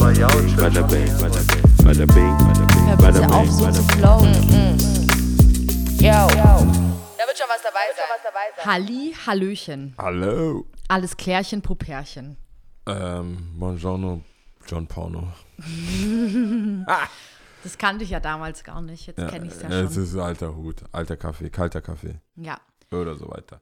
Bada bing, bada bing, bada bing, auf, bing, so zu bing. flowen. Yo. Da wird schon was dabei sein. Halli, Hallöchen. Hallo. Alles Klärchen, Pupärchen. Ähm, buongiorno, John Porno. Das kannte ich ja damals gar nicht. Jetzt kenne ich es ja Es schon. ist alter Hut, alter Kaffee, kalter Kaffee Ja. oder so weiter.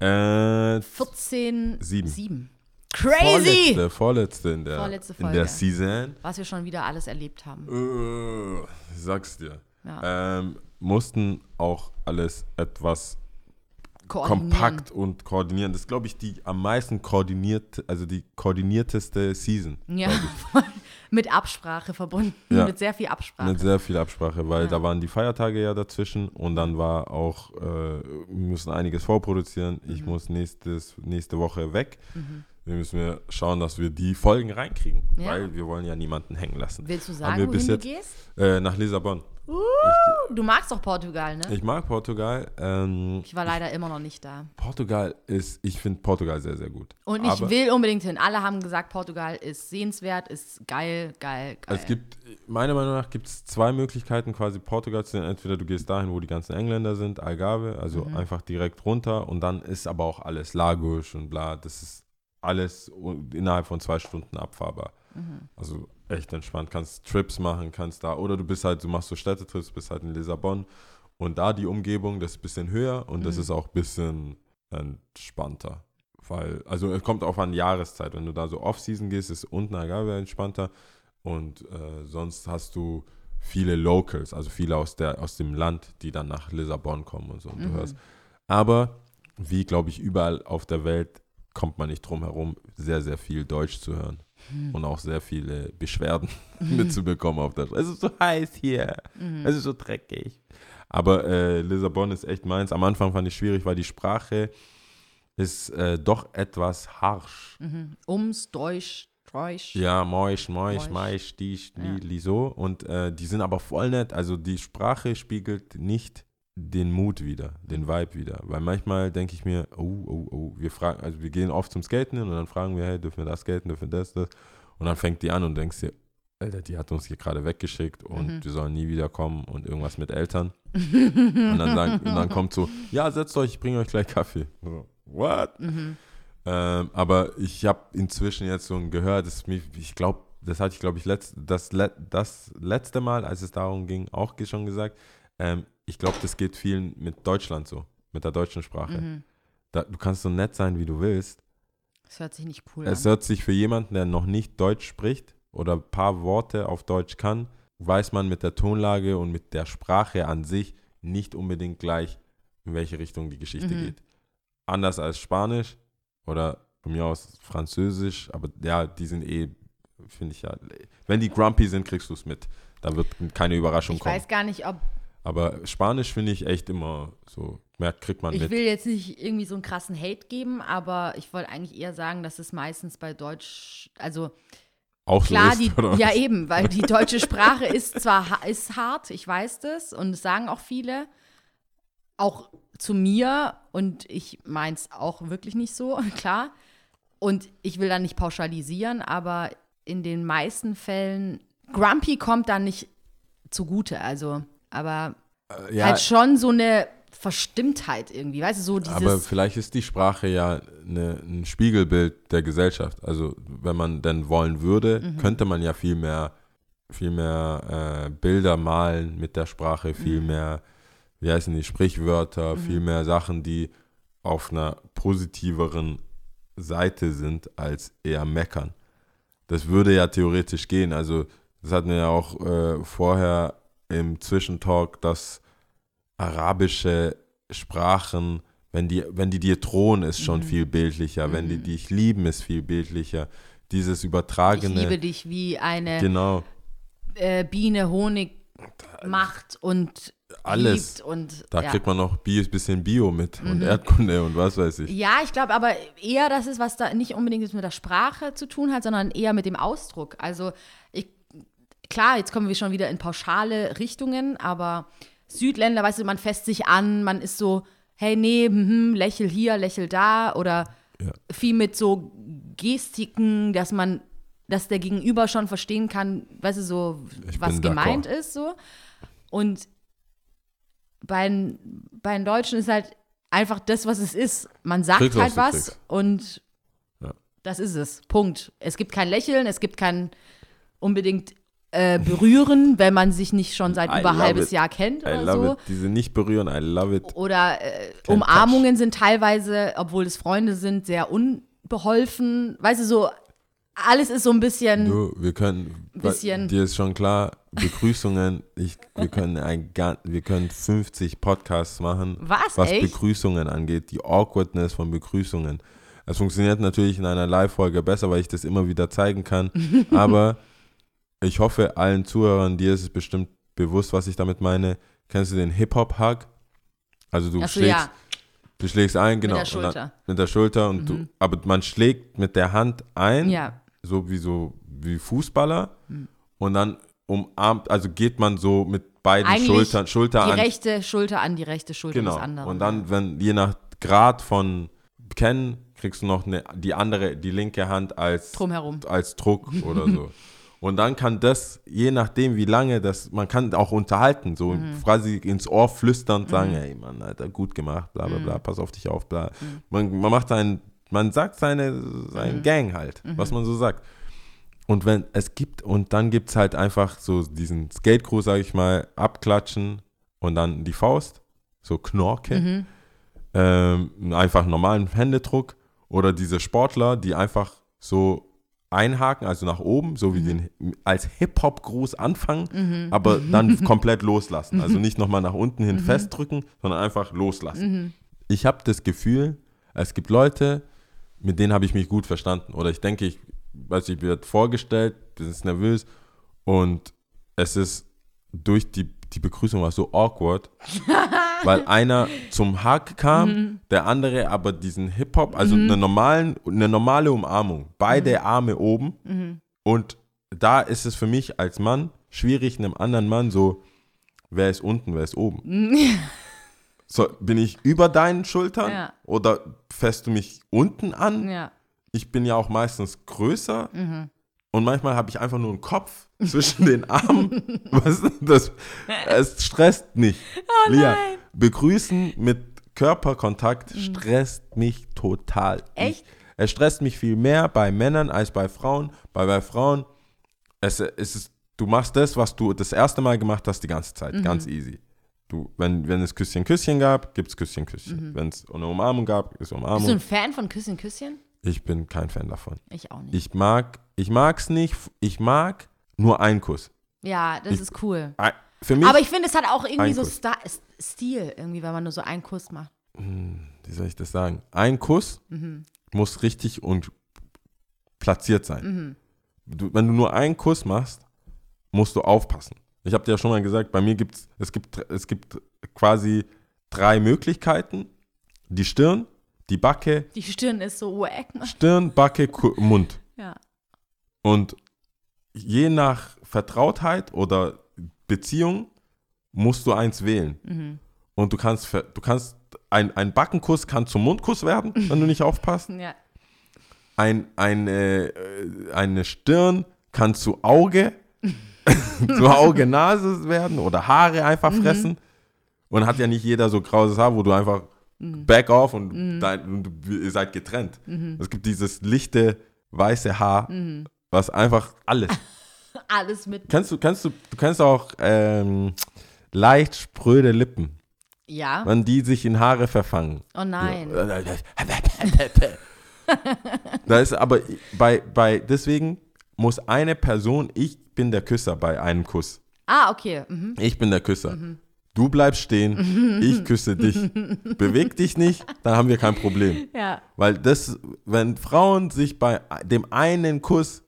Äh, 14, Sieben. 7. Crazy! vorletzte, vorletzte in der, Vorletzte in der Season. Was wir schon wieder alles erlebt haben. Äh, ich sag's dir. Ja. Ähm, mussten auch alles etwas kompakt und koordinieren. Das ist, glaube ich, die am meisten koordiniert, also die koordinierteste Season. Ja. mit Absprache verbunden. Ja. Mit sehr viel Absprache. Mit sehr viel Absprache, weil Ja. da waren die Feiertage ja dazwischen und dann war auch, äh, wir müssen einiges vorproduzieren. Ich Mhm. muss nächstes, nächste Woche weg. Wir müssen wir schauen, dass wir die Folgen reinkriegen, Ja. weil wir wollen ja niemanden hängen lassen. Willst du sagen, wohin bis du jetzt- gehst? Äh, nach Lissabon. Du magst doch Portugal, ne? Ich mag Portugal. Ähm, Ich war leider immer noch nicht da. Portugal ist, ich finde Portugal sehr, sehr gut. Und ich Aber will unbedingt hin. Alle haben gesagt, Portugal ist sehenswert, ist geil, geil, geil. Es gibt, meiner Meinung nach, gibt es zwei Möglichkeiten, quasi Portugal zu sehen. Entweder du gehst dahin, wo die ganzen Engländer sind, Algarve, also Mhm. einfach direkt runter und dann ist aber auch alles Lagos und bla. Das ist alles innerhalb von zwei Stunden abfahrbar. Mhm. Also echt entspannt. Kannst Trips machen, kannst da, oder du bist halt, du machst so Städtetrips, bist halt in Lissabon und da die Umgebung, das ist ein bisschen höher und Mhm. das ist auch ein bisschen entspannter. Weil, also es kommt auch an Jahreszeit. Wenn du da so Off-Season gehst, ist unten Algarve entspannter und äh, sonst hast du viele Locals, also viele aus, der, aus dem Land, die dann nach Lissabon kommen und so. Und du hörst. Aber wie, glaube ich, überall auf der Welt kommt man nicht drum herum, sehr, sehr viel Deutsch zu hören. Und auch sehr viele Beschwerden mitzubekommen auf der Straße. Es ist so heiß hier. Es ist so dreckig. Aber äh, Lissabon ist echt meins. Am Anfang fand ich schwierig, weil die Sprache ist äh, doch etwas harsch. Mhm. Ums, Deutsch, Deutsch. Ja, Moisch, Moisch, Moisch. Maisch, Disch, Ja. Li, so. Und äh, die sind aber voll nett. Also die Sprache spiegelt nicht den Mut wieder, den Vibe wieder. Weil manchmal denke ich mir, oh, oh, oh, wir fragen, also wir gehen oft zum Skaten hin und dann fragen wir, hey, dürfen wir das skaten, dürfen wir das, das? Und dann fängt die an und denkst dir, Alter, die hat uns hier gerade weggeschickt und Mhm. wir sollen nie wieder kommen und irgendwas mit Eltern. und, dann sagen, und dann kommt so, ja, setzt euch, ich bringe euch gleich Kaffee. So, what? Mhm. Ähm, aber ich habe inzwischen jetzt so ein Gehör, das mich, ich glaube, das hatte ich, glaube ich, letzt, das, das letzte Mal, als es darum ging, auch schon gesagt. Ähm, ich glaube, das geht vielen mit Deutschland so, mit der deutschen Sprache. Mhm. Da, du kannst so nett sein, wie du willst. Das hört sich nicht cool Es an. hört sich für jemanden, der noch nicht Deutsch spricht oder ein paar Worte auf Deutsch kann, weiß man mit der Tonlage und mit der Sprache an sich nicht unbedingt gleich, in welche Richtung die Geschichte Mhm. geht. Anders als Spanisch oder von mir aus Französisch, aber ja, die sind eh, finde ich ja, wenn die grumpy sind, kriegst du es mit. Da wird keine Überraschung Ich kommen. weiß gar nicht, ob. Aber Spanisch finde ich echt immer so, merkt, kriegt man Ich mit. will jetzt nicht irgendwie so einen krassen Hate geben, aber ich wollte eigentlich eher sagen, dass es meistens bei Deutsch, also Auch klar, so die, ist, oder? ja eben, weil die deutsche Sprache ist zwar ist hart, ich weiß das und das sagen auch viele, auch zu mir und ich meine es auch wirklich nicht so, klar. Und ich will da nicht pauschalisieren, aber in den meisten Fällen, Grumpy kommt dann nicht zugute, also, aber Äh, ja, halt schon so eine Verstimmtheit irgendwie, weißt du, so dieses. Aber vielleicht ist die Sprache ja eine, ein Spiegelbild der Gesellschaft. Also wenn man denn wollen würde, Mhm. könnte man ja viel mehr, viel mehr äh, Bilder malen mit der Sprache, viel Mhm. mehr, wie heißen die, Sprichwörter, viel mehr Sachen, die auf einer positiveren Seite sind, als eher meckern. Das würde ja theoretisch gehen. Also das hatten wir ja auch äh, vorher im Zwischentalk, dass arabische Sprachen, wenn die, wenn die dir drohen, ist schon viel bildlicher. Wenn die dich lieben, ist viel bildlicher. Dieses ich übertragene. liebe dich wie eine Genau. äh, Biene Honig macht und Alles. liebt und Da ja. Mhm. kriegt man noch Bi bisschen Bio mit und Erdkunde und was weiß ich. Ja, ich glaube aber eher, dass es was da nicht unbedingt mit der Sprache zu tun hat, sondern eher mit dem Ausdruck. Also ich, klar, jetzt kommen wir schon wieder in pauschale Richtungen, aber Südländer, weißt du, man fässt sich an, man ist so, hey, nee, hm, lächel hier, lächel da oder Ja. viel mit so Gestiken, dass man dass der Gegenüber schon verstehen kann, weißt du, so, Ich was gemeint ist, so. Und bei, den- bei den Deutschen ist halt einfach das, was es ist. Man sagt Kriegst, was halt was kriegst. und Ja. das ist es. Punkt. Es gibt kein Lächeln, es gibt kein unbedingt äh, Berühren, wenn man sich nicht schon seit I über halbes it. Jahr kennt I oder love so. it. Diese nicht berühren, I love it. Oder äh, Umarmungen sind teilweise, obwohl es Freunde sind, sehr unbeholfen. Weißt du, so, alles ist so ein bisschen. Du, wir können, Bisschen- dir ist schon klar, Begrüßungen, ich, wir, können ein, wir können 50 Podcasts machen, Was, was echt? Begrüßungen angeht, die Awkwardness von Begrüßungen. Es funktioniert natürlich in einer Live-Folge besser, weil ich das immer wieder zeigen kann, aber ich hoffe, allen Zuhörern, dir ist es bestimmt bewusst, was ich damit meine. Kennst du den Hip-Hop-Hug? Also du Ach so, schlägst, ja. du schlägst ein, genau. der und Schulter. Mit der Schulter und du, aber man schlägt mit der Hand ein Ja. so wie so wie Fußballer Hm. und dann umarmt, also geht man so mit beiden Eigentlich Schultern, Schulter Die an. rechte Schulter an die rechte Schulter genau. des anderen. Und dann, wenn je nach Grad von Kennen, kriegst du noch eine, die andere, die linke Hand als Drumherum. als Druck oder so. Und dann kann das, je nachdem wie lange das, man kann auch unterhalten, so Mhm. quasi ins Ohr flüstern und sagen, hey Mann, Alter, gut gemacht, bla bla Mhm. bla, pass auf dich auf, bla. Man, man macht seinen, man sagt seine, Mhm. seinen Gang halt, was man so sagt. Und wenn es gibt, und dann gibt es halt einfach so diesen Skate-Crew, sag ich mal, abklatschen und dann die Faust, so Knorke, Mhm. ähm, einfach einen normalen Händedruck oder diese Sportler, die einfach so einhaken, also nach oben, so wie den als Hip-Hop-Gruß anfangen, aber dann komplett loslassen. Also nicht nochmal nach unten hin festdrücken, sondern einfach loslassen. Ich habe das Gefühl, es gibt Leute, mit denen habe ich mich gut verstanden. Oder ich denke, ich, weiß ich, wird vorgestellt, bin nervös und es ist durch die, die Begrüßung war so awkward, weil einer zum Hack kam, der andere aber diesen Hip-Hop, also eine, normalen, eine normale Umarmung, beide Arme oben und da ist es für mich als Mann schwierig, einem anderen Mann so, wer ist unten, wer ist oben? So, bin ich über deinen Schultern Ja. oder fässt du mich unten an? Ja. Ich bin ja auch meistens größer und manchmal habe ich einfach nur einen Kopf zwischen den Armen. Was das? Es stresst mich. Oh Lia, begrüßen mit Körperkontakt stresst mich total. Mhm. Echt? Es stresst mich viel mehr bei Männern als bei Frauen. Bei, bei Frauen, es, es ist, du machst das, was du das erste Mal gemacht hast, die ganze Zeit. Mhm. Ganz easy. Du, wenn, wenn es Küsschen, Küsschen gab, gibt es Küsschen, Küsschen. Mhm. Wenn es eine Umarmung gab, ist Bist du Umarmung. ein Fan von Küsschen, Küsschen? Ich bin kein Fan davon. Ich auch nicht. Ich mag, ich mag's nicht. Ich mag nur einen Kuss. ja, das Ich- ist cool. Ein- Für mich, Aber ich finde, es hat auch irgendwie so Kuss. Sta Stil, irgendwie, wenn man nur so einen Kuss macht. wie soll ich das sagen? Ein Kuss Mhm. muss richtig und platziert sein. Du, wenn du nur einen Kuss machst, musst du aufpassen. Ich habe dir ja schon mal gesagt, bei mir gibt's, es gibt es gibt quasi drei Möglichkeiten: die Stirn, die Backe, Die Stirn ist so wack. ne? Stirn, Backe, Mund. Ja. Und je nach Vertrautheit oder Beziehung musst du eins wählen. Mhm. Und du kannst, du kannst, ein, ein Backenkuss kann zum Mundkuss werden, wenn du nicht aufpasst. Ja. Ein, ein, äh, eine Stirn kann zu Auge, zu Auge, Nase werden oder Haare einfach fressen. Und hat ja nicht jeder so graues Haar, wo du einfach back off und, dein, und ihr seid getrennt. Es gibt dieses lichte, weiße Haar, was einfach alles. Alles mit. Kennst du, kennst du, du kennst auch ähm, leicht spröde Lippen, Ja. wenn die sich in Haare verfangen. Oh nein. Da ist aber bei, bei, deswegen muss eine Person, ich bin der Küsser bei einem Kuss. Ah, okay. Mhm. Ich bin der Küsser. Du bleibst stehen, ich küsse dich. Beweg dich nicht, dann haben wir kein Problem. Ja. Weil das, wenn Frauen sich bei dem einen Kuss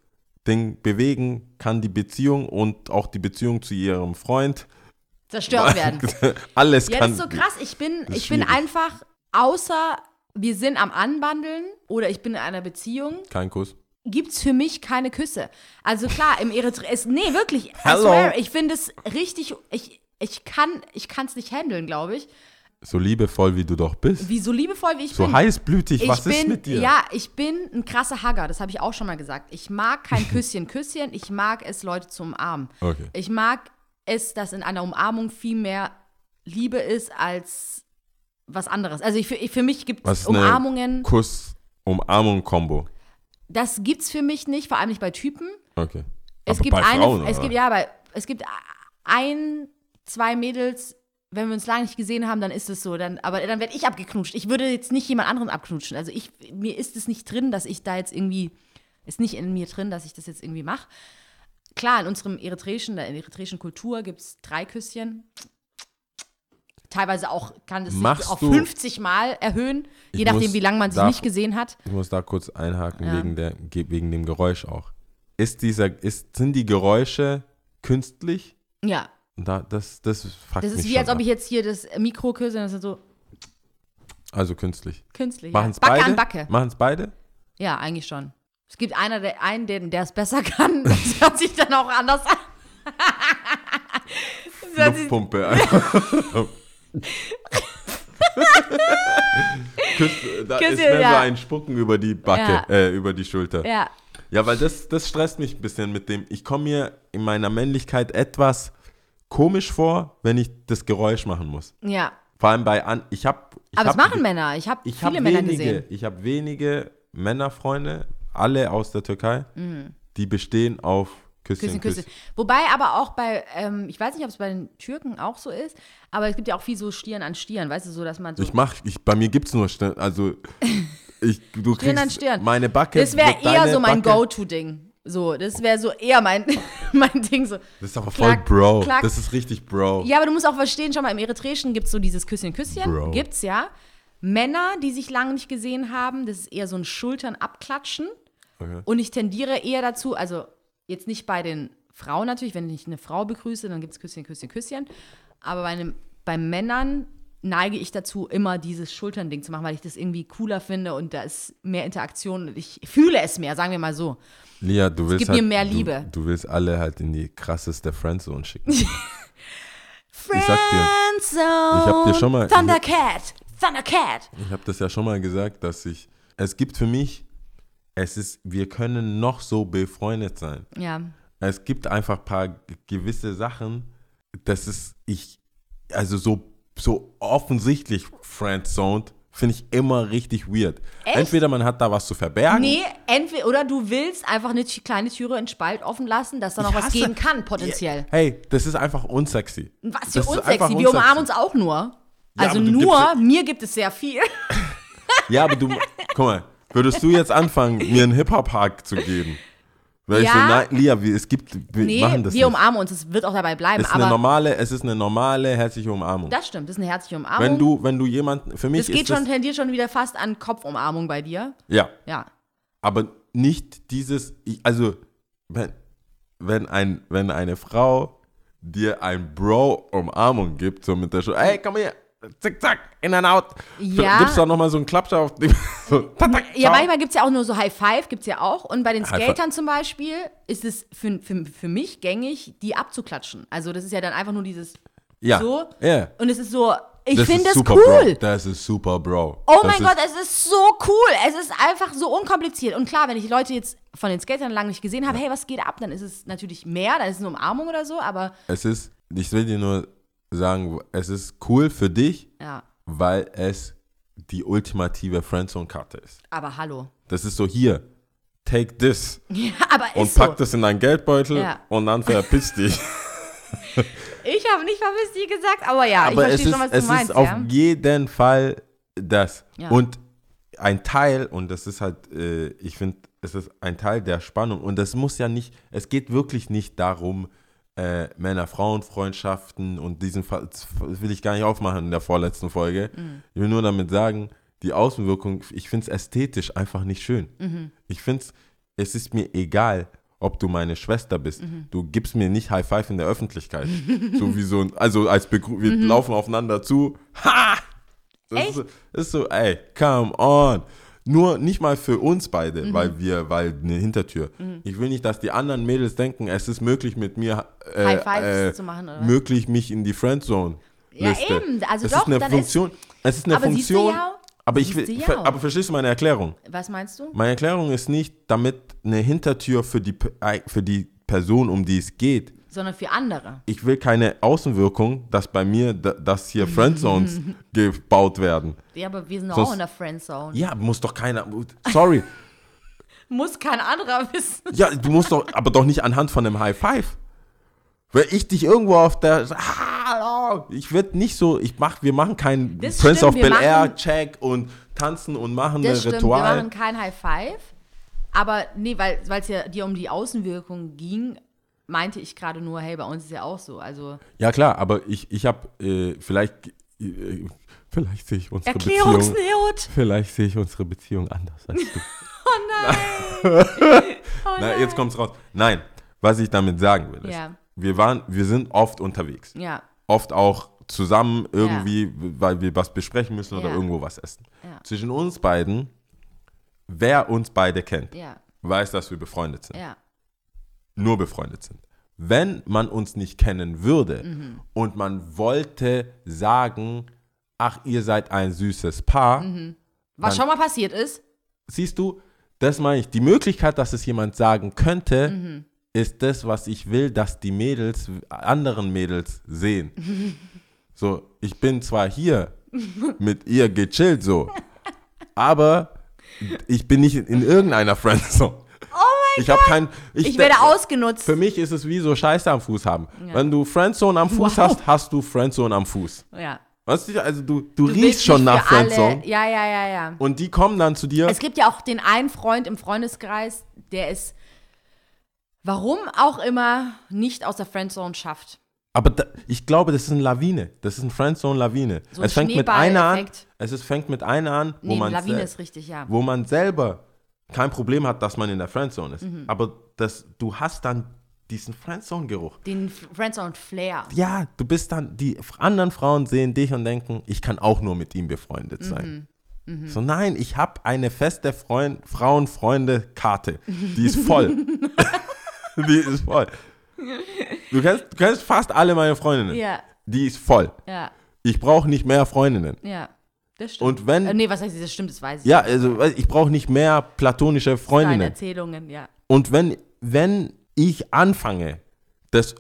Ding bewegen, kann die Beziehung und auch die Beziehung zu ihrem Freund Zerstört werden. alles Ja, kann. das ist so krass. Ich bin, ist ich bin einfach, außer wir sind am Anbandeln oder ich bin in einer Beziehung, Kein Kuss. gibt es für mich keine Küsse. Also klar, im Eritrea, es- nee, wirklich, I Hello. swear, ich finde es richtig, ich, ich kann es nicht handeln, glaube ich. So liebevoll, wie du doch bist. wie so liebevoll wie ich So bin. heißblütig, ich was bin, ist mit dir? Ja, ich bin ein krasser Hagger, das habe ich auch schon mal gesagt. Ich mag kein Küsschen, Küsschen, ich mag es, Leute zu umarmen. Okay. Ich mag es, dass in einer Umarmung viel mehr Liebe ist als was anderes. Also ich, für, ich, für mich gibt Was es Umarmungen, Kuss-Umarmung-Kombo. das gibt's für mich nicht, vor allem nicht bei Typen. Okay. Es Aber gibt bei eine, Frauen, es oder? gibt ja, aber es gibt ein, zwei Mädels, wenn wir uns lange nicht gesehen haben, dann ist es so. Dann, aber dann werde ich abgeknutscht. Ich würde jetzt nicht jemand anderen abknutschen. Also ich, mir ist es nicht drin, dass ich da jetzt irgendwie, ist nicht in mir drin, dass ich das jetzt irgendwie mache. Klar, in unserem eritreischen, in der eritreischen Kultur gibt es drei Küsschen. Teilweise auch kann es sich auf du- 50 Mal erhöhen, je nachdem, muss wie lange man sich da- nicht gesehen hat. Ich muss da kurz einhaken Ja. wegen, der, ge- wegen dem Geräusch auch. Ist dieser, ist, sind die Geräusche künstlich? Ja, Da, das, das fuckt das ist mich wie, schon als ob ab. ich jetzt hier das Mikro küsse und das ist so Also künstlich. künstlich. Ja. Machen es Backe beide? an Backe. Machen es beide? Ja, eigentlich schon. Es gibt einer, der, einen, der es besser kann. Das hört sich dann auch anders an. das Luftpumpe. einfach. Küss, da Küsse, ist mehr so ja. ein Spucken über die Backe, Ja. äh, über die Schulter. ja, Ja, weil das, das stresst mich ein bisschen mit dem. Ich komme mir in meiner Männlichkeit etwas komisch vor, wenn ich das Geräusch machen muss. ja. Vor allem bei an. Ich habe. Aber das machen Männer. Ich habe viele habe Männer wenige, gesehen. ich habe wenige Männerfreunde, alle aus der Türkei, die bestehen auf Küsschen, Mhm. Küsschen, Küsschen. Wobei aber auch bei, ähm, ich weiß nicht, ob es bei den Türken auch so ist, aber es gibt ja auch viel so Stirn an Stirn, weißt du, so, dass man so. Ich mach, ich, bei mir gibt's nur Stirn, also ich, du Stirn kriegst an Stirn. meine Backe. das wäre eher so mein Go-To-Ding. So, das wäre so eher mein, mein Ding. So. Das ist aber voll Klack, Bro. klack. Das ist richtig Bro. Ja, aber du musst auch verstehen, schon mal im Eritreischen gibt es so dieses Küsschen, Küsschen. Bro. Gibt's ja. Männer, die sich lange nicht gesehen haben, das ist eher so ein Schultern abklatschen. Okay. Und ich tendiere eher dazu, also jetzt nicht bei den Frauen natürlich, wenn ich eine Frau begrüße, dann gibt es Küsschen, Küsschen, Küsschen. Aber bei, einem, bei Männern neige ich dazu, immer dieses Schulternding zu machen, weil ich das irgendwie cooler finde und da ist mehr Interaktion und ich fühle es mehr, sagen wir mal so. Lia, du willst gibt halt, mir mehr du, Liebe. Du willst alle halt in die krasseste Friendzone schicken. sag dir, Friendzone, ich hab dir schon mal- Thundercat, Thundercat. Ich habe das ja schon mal gesagt, dass ich. Es gibt für mich, es ist, wir können noch so befreundet sein. Ja, Es gibt einfach ein paar gewisse Sachen, das ist, ich, also so, so offensichtlich friendzoned, finde ich immer richtig weird. Echt? Entweder man hat da was zu verbergen. Nee, entweder oder du willst einfach eine kleine Türe in Spalt offen lassen, dass da noch was gehen kann, potenziell. Hey, das ist einfach unsexy. Was für unsexy. Wir umarmen uns auch nur. Ja, Also nur, mir gibt es sehr viel. Ja, aber du, guck mal, würdest du jetzt anfangen, mir einen Hip-Hop-Hack zu geben? Weil ich Ja. so, nein, Lia, wir, es gibt, wir Nee, machen das wir nicht. umarmen uns, es wird auch dabei bleiben. Es ist eine normale, es ist eine normale, herzliche Umarmung. das stimmt, das ist eine herzliche Umarmung. wenn du, wenn du jemanden, für mich das geht schon, das, tendiert schon wieder fast an Kopfumarmung bei dir. ja, Ja. aber nicht dieses, ich, also, wenn, wenn, ein, wenn eine Frau dir ein Bro-Umarmung gibt, so mit der Schulter, hey, komm her, zick, zack, in and out. Ja. Gibst du auch nochmal so einen Klappscher auf die, so, Ja, manchmal gibt es ja auch nur so High Five, gibt es ja auch. Und bei den Skatern zum Beispiel ist es für, für, für mich gängig, die abzuklatschen. Also das ist ja dann einfach nur dieses ja. so. Ja. Und es ist so, ich Das finde ist das super, cool. Bro. Das ist super, Bro. Oh das mein Gott, es ist so cool. Es ist einfach so unkompliziert. Und klar, wenn ich Leute jetzt von den Skatern lange nicht gesehen habe, hey, was geht ab? Dann ist es natürlich mehr, dann ist es eine Umarmung oder so, aber Es ist, ich will dir nur sagen, es ist cool für dich, ja. weil es die ultimative Friendzone-Karte ist. Aber hallo. Das ist so hier, take this Ja, aber und ist so. pack das in deinen Geldbeutel Ja. und dann verpiss dich. Ich habe nicht vermisst die gesagt, aber ja, Aber ich es verstehe ist, schon, was du es meinst. ist auf jeden Fall das. Und ein Teil, und das ist halt, äh, ich finde, es ist ein Teil der Spannung. Und das muss ja nicht, es geht wirklich nicht darum, äh, Männer-Frauen-Freundschaften und diesen Fall will ich gar nicht aufmachen in der vorletzten Folge. Mhm. Ich will nur damit sagen, die Außenwirkung, ich finde es ästhetisch einfach nicht schön. Mhm. Ich finde es, es ist mir egal, ob du meine Schwester bist. Mhm. Du gibst mir nicht High Five in der Öffentlichkeit. so wie so ein, also als Begrü wir laufen aufeinander zu. Ha! Das Mhm. Echt? ist, so, ist so, ey, come on. Nur nicht mal für uns beide, Mhm. weil wir, weil eine Hintertür. Ich will nicht, dass die anderen Mädels denken, es ist möglich mit mir äh, High Fives äh, zu machen, oder möglich, mich in die Friendzone Ja, eben. Also es doch, ist eine Funktion. es ist eine aber Funktion. ja, aber ich will, ja aber verstehst du meine Erklärung? Was meinst du? Meine Erklärung ist nicht, damit eine Hintertür für die, für die Person, um die es geht. Sondern für andere. Ich will keine Außenwirkung, dass bei mir, da- dass hier Friendzones gebaut werden. Ja, aber wir sind doch Sonst- auch in der Friendzone. Ja, muss doch keiner. Sorry. Muss kein anderer wissen. Ja, du musst doch, aber doch nicht anhand von einem High Five. Wenn ich dich irgendwo auf der, hallo, ich werde nicht so, ich mach, wir machen keinen Das Prince stimmt, of Bel Air Check und tanzen und machen Das ein stimmt, Ritual. wir machen kein High Five. Aber nee, weil es ja dir um die Außenwirkung ging, meinte ich gerade nur, hey, bei uns ist ja auch so. Also Ja klar, aber ich, ich habe äh, vielleicht, äh, vielleicht sehe ich unsere Beziehung, vielleicht sehe ich unsere Beziehung anders als du. Oh Na, jetzt kommt's raus. Nein, was ich damit sagen will, ist, Ja. wir waren, wir sind oft unterwegs. Ja, oft auch zusammen irgendwie, weil wir was besprechen müssen oder Ja. irgendwo was essen. Ja. Zwischen uns beiden, wer uns beide kennt, ja, weiß, dass wir befreundet sind. ja. Nur befreundet sind. Wenn man uns nicht kennen würde Mhm. und man wollte sagen, ach, ihr seid ein süßes Paar, Mhm. Was schon mal passiert ist, siehst du, das meine ich, die Möglichkeit, dass es jemand sagen könnte, Mhm. ist das, was ich will, dass die Mädels anderen Mädels sehen. So, ich bin zwar hier mit ihr gechillt so, aber ich bin nicht in, in irgendeiner Friendzone. Ich habe kein ich, ich werde de- ausgenutzt. Für mich ist es wie so Scheiße am Fuß haben. Wenn du Friendzone am Fuß Wow. hast, hast du Friendzone am Fuß. Ja. Weißt du, also du, du, Du riechst schon nach für alle- Friendzone Ja, ja, ja, ja. und die kommen dann zu dir. Es gibt ja auch den einen Freund im Freundeskreis, der es, warum auch immer, nicht aus der Friendzone schafft. Aber da, ich glaube, das ist eine Lawine. Das ist ein Friendzone-Lawine. So ein es fängt mit einer an. Es ist, fängt mit einer an, wo, Nee, man Lawine ist richtig, ja. wo man selber kein Problem hat, dass man in der Friendzone ist. Mhm. Aber das, du hast dann diesen Friendzone-Geruch. Den Friendzone-Flair. Ja, du bist dann, die anderen Frauen sehen dich und denken, ich kann auch nur mit ihm befreundet sein. Mhm. So, nein, ich habe eine feste Freund, Frauen-Freunde-Karte. Die ist voll. die ist voll. Du kennst, du kennst fast alle meine Freundinnen. Ja, Die ist voll. ja, Ich brauche nicht mehr Freundinnen. ja. Das stimmt. Und wenn, Äh, nee, was heißt das stimmt, das weiß ich. ja, also ich brauche nicht mehr platonische Deine Freundinnen. Erzählungen, ja. Und wenn, wenn ich anfange, das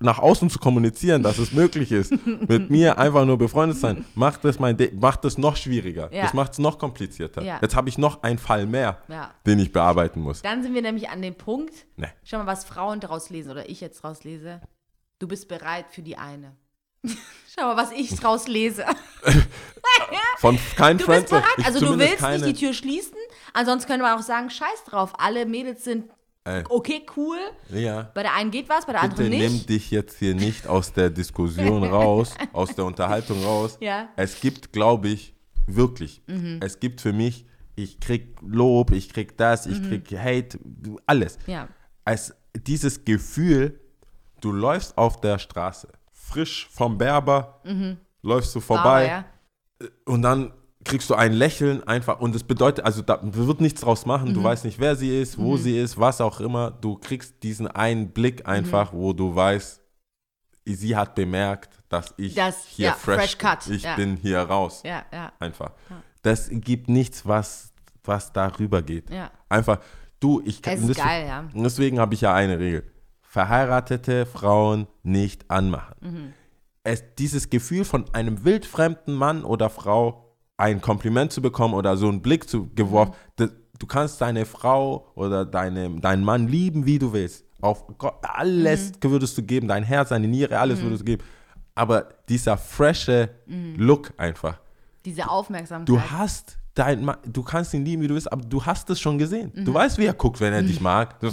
nach außen zu kommunizieren, dass es möglich ist, mit mir einfach nur befreundet sein, macht das, mein De macht das noch schwieriger. Ja. Das macht es noch komplizierter. Ja. Jetzt habe ich noch einen Fall mehr, Ja. den ich bearbeiten muss. Dann sind wir nämlich an dem Punkt, Nee. schau mal, was Frauen daraus lesen oder ich jetzt daraus lese. Du bist bereit für die eine. Schau mal, was ich draus lese. Von kein Du bist Ich also du willst keine, nicht die Tür schließen. Ansonsten können wir auch sagen, scheiß drauf, alle Mädels sind Ey, okay, cool. ja. Bei der einen geht was, bei der Bitte anderen nimm nicht. dich jetzt hier nicht aus der Diskussion raus, aus der Unterhaltung raus. Ja. Mhm. Es gibt, glaube ich, wirklich, es gibt für mich, ich krieg Lob, ich krieg das, ich krieg Hate, alles. Mhm. Ja. Als dieses Gefühl, du läufst auf der Straße, frisch vom Berber, läufst du vorbei Aber, ja. und dann kriegst du ein Lächeln einfach und das bedeutet, also da wird nichts draus machen, Mhm. du weißt nicht, wer sie ist, wo sie ist, was auch immer, du kriegst diesen einen Blick einfach, Mhm. wo du weißt, sie hat bemerkt, dass ich Das- hier ja, fresh, fresh cut, ich ja. bin hier raus, Ja, ja, einfach. Das gibt nichts, was, was darüber geht. ja. Einfach, du, ich kann, Es ist deswegen- geil, ja. und Deswegen habe ich ja eine Regel. Verheiratete Frauen nicht anmachen. Mhm. Es, dieses Gefühl von einem wildfremden Mann oder Frau ein Kompliment zu bekommen oder so einen Blick zu geworfen, Mhm. das, du kannst deine Frau oder deine, deinen Mann lieben, wie du willst. Auf Gott, alles Mhm. würdest du geben, dein Herz, deine Niere, alles würdest du geben. Aber dieser frische Mhm. Look einfach. Diese Aufmerksamkeit. Du hast dein Ma du kannst ihn lieben, wie du willst, aber du hast es schon gesehen. Mhm. Du weißt, wie er guckt, wenn er dich mag. So,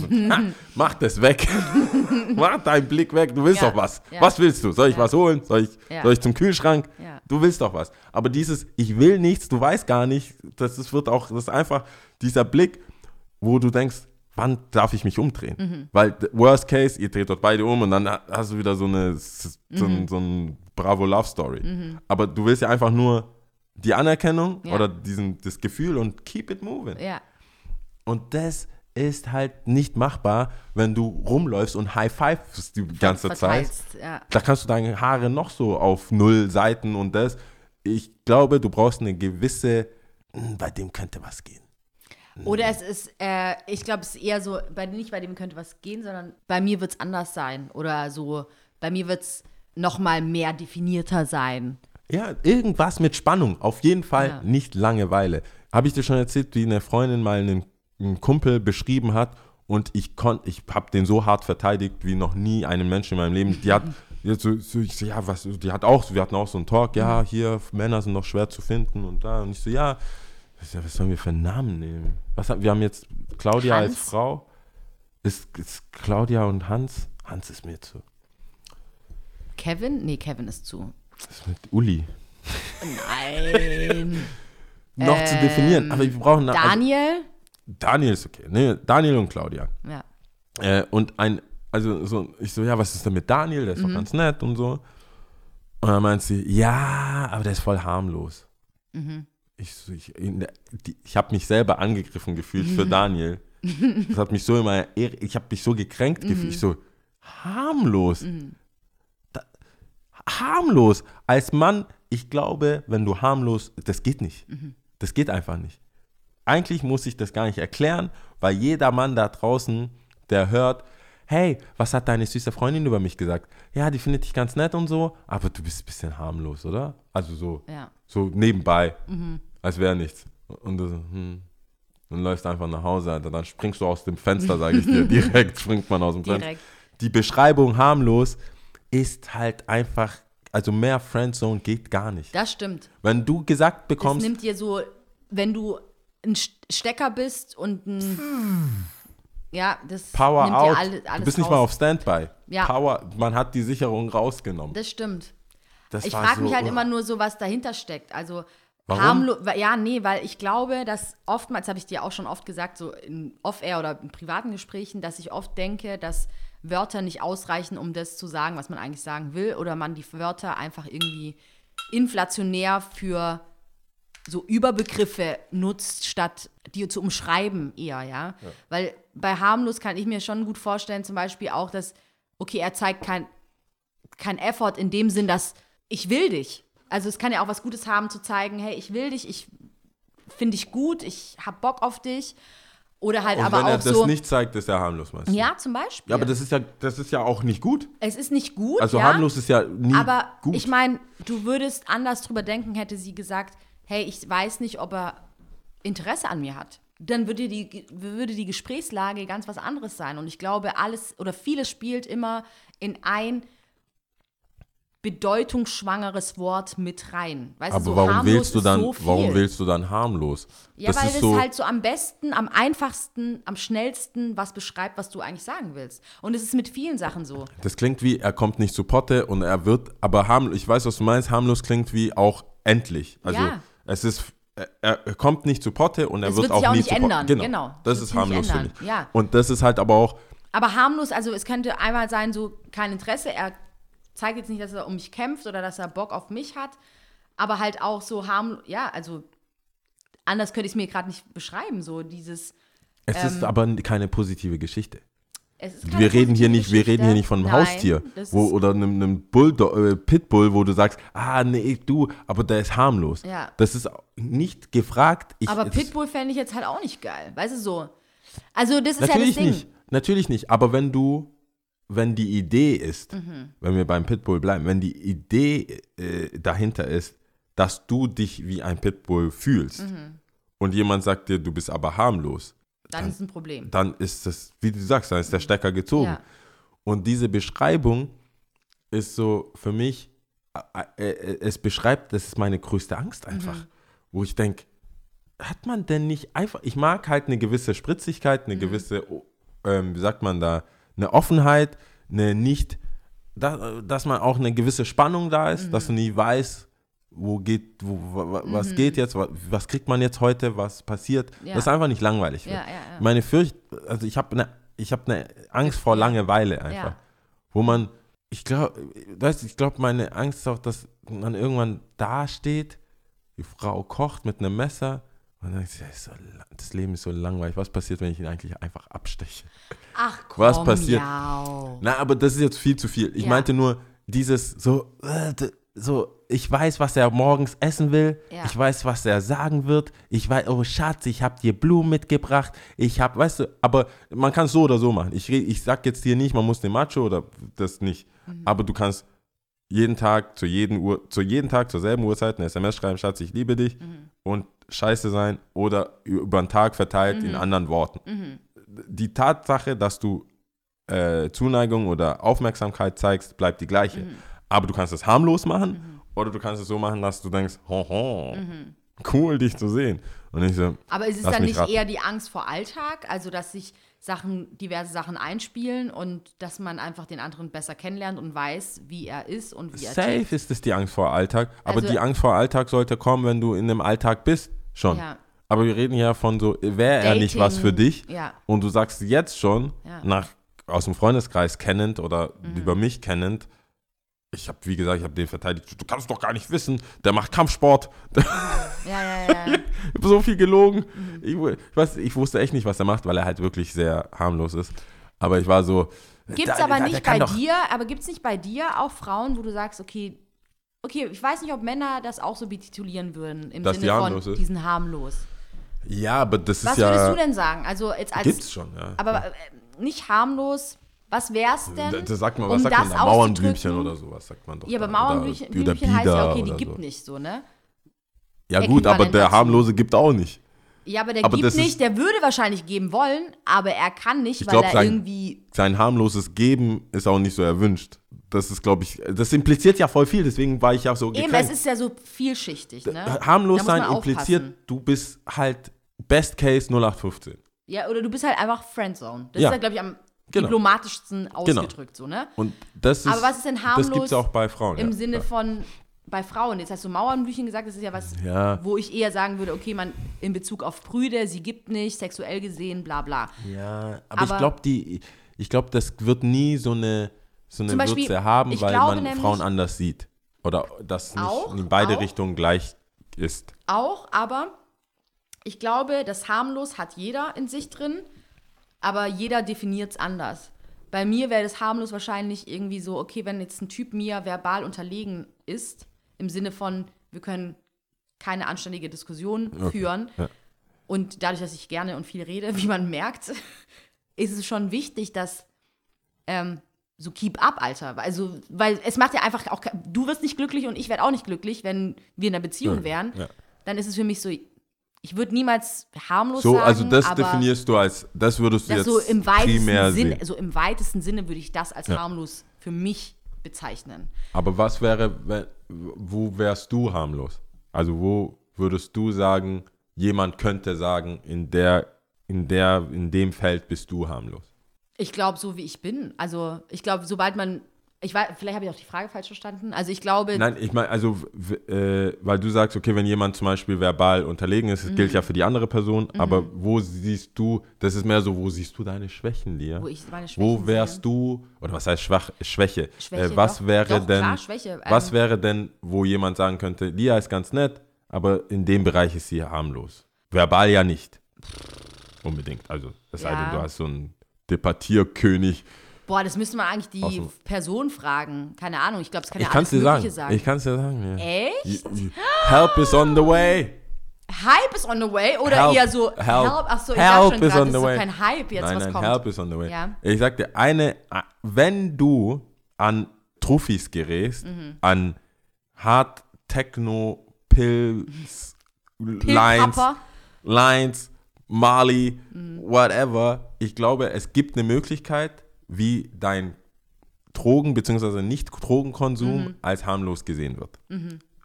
mach das weg. mach deinen Blick weg. Du willst Ja, doch was. ja. Was willst du? Soll ich Ja. was holen? Soll ich, soll ich zum Kühlschrank? Du willst doch was. Aber dieses, ich will nichts, du weißt gar nicht, das ist, wird auch, das ist einfach dieser Blick, wo du denkst, wann darf ich mich umdrehen? Mhm. Weil, worst case, ihr dreht dort beide um und dann hast du wieder so eine, so, Mhm. so ein Bravo Love Story. Aber du willst ja einfach nur die Anerkennung Ja. oder diesen, das Gefühl und keep it moving. ja. Und das ist halt nicht machbar, wenn du rumläufst und High Fives die ganze Zeit. Ja. Da kannst du deine Haare noch so auf null Seiten und das. Ich glaube, du brauchst eine gewisse, "Hm, bei dem könnte was gehen. Oder es ist, äh, ich glaube, es ist eher so, bei, nicht bei dem könnte was gehen, sondern bei mir wird es anders sein. Oder so, bei mir wird es nochmal mehr definierter sein. Ja, irgendwas mit Spannung. Auf jeden Fall Ja. nicht Langeweile. Habe ich dir schon erzählt, wie eine Freundin mal einen, einen Kumpel beschrieben hat und ich konnte, ich habe den so hart verteidigt wie noch nie einen Menschen in meinem Leben. Die hat, so, so, ich so, ja, was, die hat auch, wir hatten auch so einen Talk, ja, hier, Männer sind noch schwer zu finden und da. Und ich so, ja, was sollen wir für einen Namen nehmen? Was, haben- wir haben jetzt Claudia als Hans? Frau. Ist, ist Claudia und Hans? Hans ist mir zu. Kevin? Nee, Kevin ist zu. Das ist mit Uli. Nein. Noch zu definieren, aber wir brauchen eine- also- Daniel? Daniel ist okay. Nee, Daniel und Claudia. Ja. Äh, und ein, also so, ich so, ja, was ist denn mit Daniel? Der ist doch Mhm. ganz nett und so. Und dann meint sie, ja, aber der ist voll harmlos. Mhm. Ich, so, ich, in der- die- ich habe mich selber angegriffen gefühlt für Daniel. Das hat mich so immer, ich habe mich so gekränkt gefühlt. Ich so, harmlos. Da, harmlos. Als Mann, ich glaube, wenn du harmlos, das geht nicht. Das geht einfach nicht. Eigentlich muss ich das gar nicht erklären, weil jeder Mann da draußen, der hört, hey, was hat deine süße Freundin über mich gesagt? Ja, die findet dich ganz nett und so, aber du bist ein bisschen harmlos, oder? Also so, Ja. so nebenbei, als wäre nichts. Und du so, hm. Und läufst einfach nach Hause, Alter. Dann springst du aus dem Fenster, sage ich dir. Direkt springt man aus dem Fenster. Die Beschreibung harmlos ist halt einfach, also mehr Friendzone geht gar nicht. Das stimmt. Wenn du gesagt Das bekommst, nimmt dir so, wenn du ein St- Stecker bist und ein. Ja, das Power nimmt out, dir alle, alles du bist nicht raus. mal auf Standby. Ja. Power, man hat die Sicherung rausgenommen. Das stimmt. Das Ich frage so, mich halt oh. immer nur so, was dahinter steckt. Also Warum? harmlos. Ja, nee, weil ich glaube, dass oftmals, habe ich dir auch schon oft gesagt, so in Off-Air oder in privaten Gesprächen, dass ich oft denke, dass Wörter nicht ausreichen, um das zu sagen, was man eigentlich sagen will, oder man die Wörter einfach irgendwie inflationär für so Überbegriffe nutzt, statt die zu umschreiben eher, ja? Weil bei harmlos kann ich mir schon gut vorstellen, zum Beispiel auch, dass, okay, er zeigt kein, kein Effort in dem Sinn, dass ich will dich. Also es kann ja auch was Gutes haben zu zeigen, hey, ich will dich, ich finde dich gut, ich hab Bock auf dich. Oder halt Und aber wenn er das so. nicht zeigt, ist er harmlos, meinst du? ja, zum Beispiel. Ja, aber das ist ja, das ist ja auch nicht gut. es ist nicht gut. Also ja, harmlos ist ja nie Aber gut. ich meine, du würdest anders drüber denken, hätte sie gesagt, hey, ich weiß nicht, ob er Interesse an mir hat. Dann würde die, würde die Gesprächslage ganz was anderes sein. Und ich glaube, alles oder vieles spielt immer in ein bedeutungsschwangeres Wort mit rein. Weißt aber du, so warum wählst du dann, so warum wählst du dann harmlos? Ja, das weil es so, halt so am besten, am einfachsten, am schnellsten was beschreibt, was du eigentlich sagen willst. Und es ist mit vielen Sachen so. das klingt wie, er kommt nicht zu Potte und er wird, aber harmlos, ich weiß, was du meinst, harmlos klingt wie auch endlich. Also Ja. es ist, er, er kommt nicht zu Potte und er Es wird, wird sich auch auch nie nicht zu ändern, Potte. genau. Das Es ist harmlos, nicht finde ich. ändern, ja. Und das ist halt aber auch, Aber harmlos, also es könnte einmal sein, so kein Interesse, er zeigt jetzt nicht, dass er um mich kämpft oder dass er Bock auf mich hat, aber halt auch so harmlos, ja, also anders könnte ich es mir gerade nicht beschreiben, so dieses, es Ähm, ist aber keine positive Geschichte. es ist keine Wir reden hier nicht, wir reden hier Geschichte. nicht von einem Nein, Haustier wo, oder einem, einem Bulldog, äh, Pitbull, wo du sagst, ah nee, du, aber der ist harmlos. Ja. Das ist nicht gefragt. Ich, aber Pitbull fände ich jetzt halt auch nicht geil, weißt du so. Also das ist ja Natürlich das Ding. nicht, natürlich nicht. Aber wenn du, wenn die Idee ist, Mhm. wenn wir beim Pitbull bleiben, wenn die Idee äh, dahinter ist, dass du dich wie ein Pitbull fühlst Mhm. und jemand sagt dir, du bist aber harmlos, Dann ist ein Problem. dann ist das, wie du sagst, dann ist der Stecker gezogen. Ja. Und diese Beschreibung ist so für mich, äh, äh, es beschreibt, das ist meine größte Angst einfach, Mhm. wo ich denke, hat man denn nicht einfach, ich mag halt eine gewisse Spritzigkeit, Mhm. eine gewisse, oh, ähm, wie sagt man da, eine Offenheit, eine nicht, da, dass man auch eine gewisse Spannung da ist, dass du Mhm. nie weißt, wo geht, wo, wa- was geht jetzt, was, was kriegt man jetzt heute, was passiert, Ja. dass einfach nicht langweilig wird. Ja, ja, ja. Meine Fürcht, also ich habe eine, ich habe eine Angst vor. Langeweile einfach, wo man, ich glaube, ich glaube, meine Angst ist auch, dass man irgendwann dasteht, die Frau kocht mit einem Messer Und dann so, la- das Leben ist so langweilig. Was passiert, wenn ich ihn eigentlich einfach absteche? Ach komm, Was passiert? jau. Na, aber das ist jetzt viel zu viel. Ich Ja. meinte nur dieses so, äh, so, ich weiß, was er morgens essen will. Ja. Ich weiß, was er sagen wird. Ich weiß, oh Schatz, ich habe dir Blumen mitgebracht. Ich habe, weißt du, aber man kann es so oder so machen. Ich, ich sag jetzt dir nicht, man muss den Macho oder das nicht. Mhm. Aber du kannst jeden Tag zu jeden Uhr, zu jeden Tag zur selben Uhrzeit eine SMS schreiben, Schatz, ich liebe dich Mhm. und scheiße sein oder über den Tag verteilt Mhm. in anderen Worten. Die Tatsache, dass du äh, Zuneigung oder Aufmerksamkeit zeigst, bleibt die gleiche. Mhm. Aber du kannst es harmlos machen oder du kannst es so machen, dass du denkst, hoho, Mhm. cool, dich zu sehen. Und ich so, Aber ist es dann nicht raten. eher die Angst vor Alltag, also dass sich Sachen, diverse Sachen einspielen und dass man einfach den anderen besser kennenlernt und weiß, wie er ist und wie er tickt? safe ist es die Angst vor Alltag. Aber Also- die Angst vor Alltag sollte kommen, wenn du in dem Alltag bist, schon. Ja. Aber wir reden ja von so, wäre er nicht was für dich ja. und du sagst jetzt schon, Ja. nach, aus dem Freundeskreis kennend oder Mhm. über mich kennend, ich habe, wie gesagt, ich habe den verteidigt, du kannst doch gar nicht wissen, der macht Kampfsport, Ja, ja, ja. Ich habe so viel gelogen. Mhm. Ich, ich, weiß, ich wusste echt nicht, was er macht, weil er halt wirklich sehr harmlos ist. Aber ich war so. Gibt es aber da- nicht bei doch- dir, aber gibt es nicht bei dir auch Frauen, wo du sagst, okay, okay, ich weiß nicht, ob Männer das auch so betitulieren würden, im Dass die Sinne harmlos von ist? diesen harmlos. Ja, aber das Was ist ja. würdest du denn sagen? Also jetzt als Gibt's schon, ja. aber äh, nicht harmlos. Was wär's denn? Da, da sagt man, um was sagt man das da? Mauernblümchen oder sowas, sagt man doch. Ja, aber Mauernblümchen oder Blümchen heißt ja, okay, die gibt so. nicht so, ne? Ja, gut, aber der harmlose gibt auch nicht. Ja, aber der Aber gibt das nicht, der würde wahrscheinlich geben wollen, aber er kann nicht, Ich weil glaub, er sein- irgendwie. Sein harmloses Geben ist auch nicht so erwünscht. Das ist, glaube ich, das impliziert ja voll viel, deswegen war ich ja so Eben, gekränkt. es ist ja so vielschichtig, ne? Äh, harmlos sein impliziert, aufpassen. du bist halt Best Case 0815. Ja, oder du bist halt einfach Friendzone. Das Ja. ist ja, glaube ich, am Genau. diplomatischsten ausgedrückt, so, ne? Und das ist, Aber was ist denn Das harmlos gibt es auch bei Frauen. Im ja. Sinne von bei Frauen. Jetzt hast du Mauernblüchen gesagt, das ist ja was, Ja. wo ich eher sagen würde, okay, man in Bezug auf Brüder, sie gibt nicht, sexuell gesehen, bla bla. Ja, aber, ich Aber- glaube, die, ich glaube, das wird nie so eine, so eine Zum Beispiel, Würze haben, weil man nämlich- Frauen anders sieht. Oder das nicht Auch, in beide auch. Richtungen gleich ist. Auch, aber ich glaube, das harmlos hat jeder in sich drin, aber jeder definiert es anders. Bei mir wäre das harmlos wahrscheinlich irgendwie so, okay, wenn jetzt ein Typ mir verbal unterlegen ist, im Sinne von, wir können keine anständige Diskussion führen. ja. Und dadurch, dass ich gerne und viel rede, wie man merkt, ist es schon wichtig, dass ähm, so keep up, Alter. Also, weil es macht ja einfach auch, du wirst nicht glücklich und ich werde auch nicht glücklich, wenn wir in einer Beziehung Ja, wären. ja. Dann ist es für mich so, ich würde niemals harmlos So, sagen, also das definierst du als, das würdest du das jetzt so im primär weitesten Sinne, sehen. so im weitesten Sinne würde ich das als Ja. harmlos für mich bezeichnen. Aber was wäre, wenn, wo wärst du harmlos? Also wo würdest du sagen, jemand könnte sagen, in der, in der, in dem Feld bist du harmlos? Ich glaube, so wie ich bin. Also, ich glaube, sobald man. Ich weiß, vielleicht habe ich auch die Frage falsch verstanden. Also, ich glaube. Nein, ich meine, also, äh, weil du sagst, okay, wenn jemand zum Beispiel verbal unterlegen ist, das Mhm. gilt ja für die andere Person, aber wo siehst du, das ist mehr so, wo siehst du deine Schwächen, Lia? Wo ich meine Schwächen Wo wärst sehe. du, oder was heißt Schwach, Schwäche? Schwäche, äh, was doch. wäre Doch, denn, klar, Schwäche. was Ähm, wäre denn, wo jemand sagen könnte, Lia ist ganz nett, aber in dem Bereich ist sie harmlos? Verbal ja nicht. Unbedingt. Also, sei Ja. denn, du hast so einen Debattierkönig. Boah, das müsste man eigentlich die Aus dem- Person fragen. Keine Ahnung. Ich glaube, es kann Ich ja kann alles es dir sagen. sagen. Ich kann es dir sagen. Ja. Echt? Help is on the way. Hype is on the way? Oder Help, eher so help, Help? Achso, ich help schon is gerade, on das the ist so way. kein Hype jetzt, nein, was nein, kommt. help is on the way. Ja. Ich sag dir, eine, wenn du an Truffis gerätst, Mhm. an Hard Techno Pills, Lines. Lines, Mali, Mhm. whatever. Ich glaube, es gibt eine Möglichkeit, wie dein Drogen- bzw. Nicht-Drogenkonsum Mhm. als harmlos gesehen wird.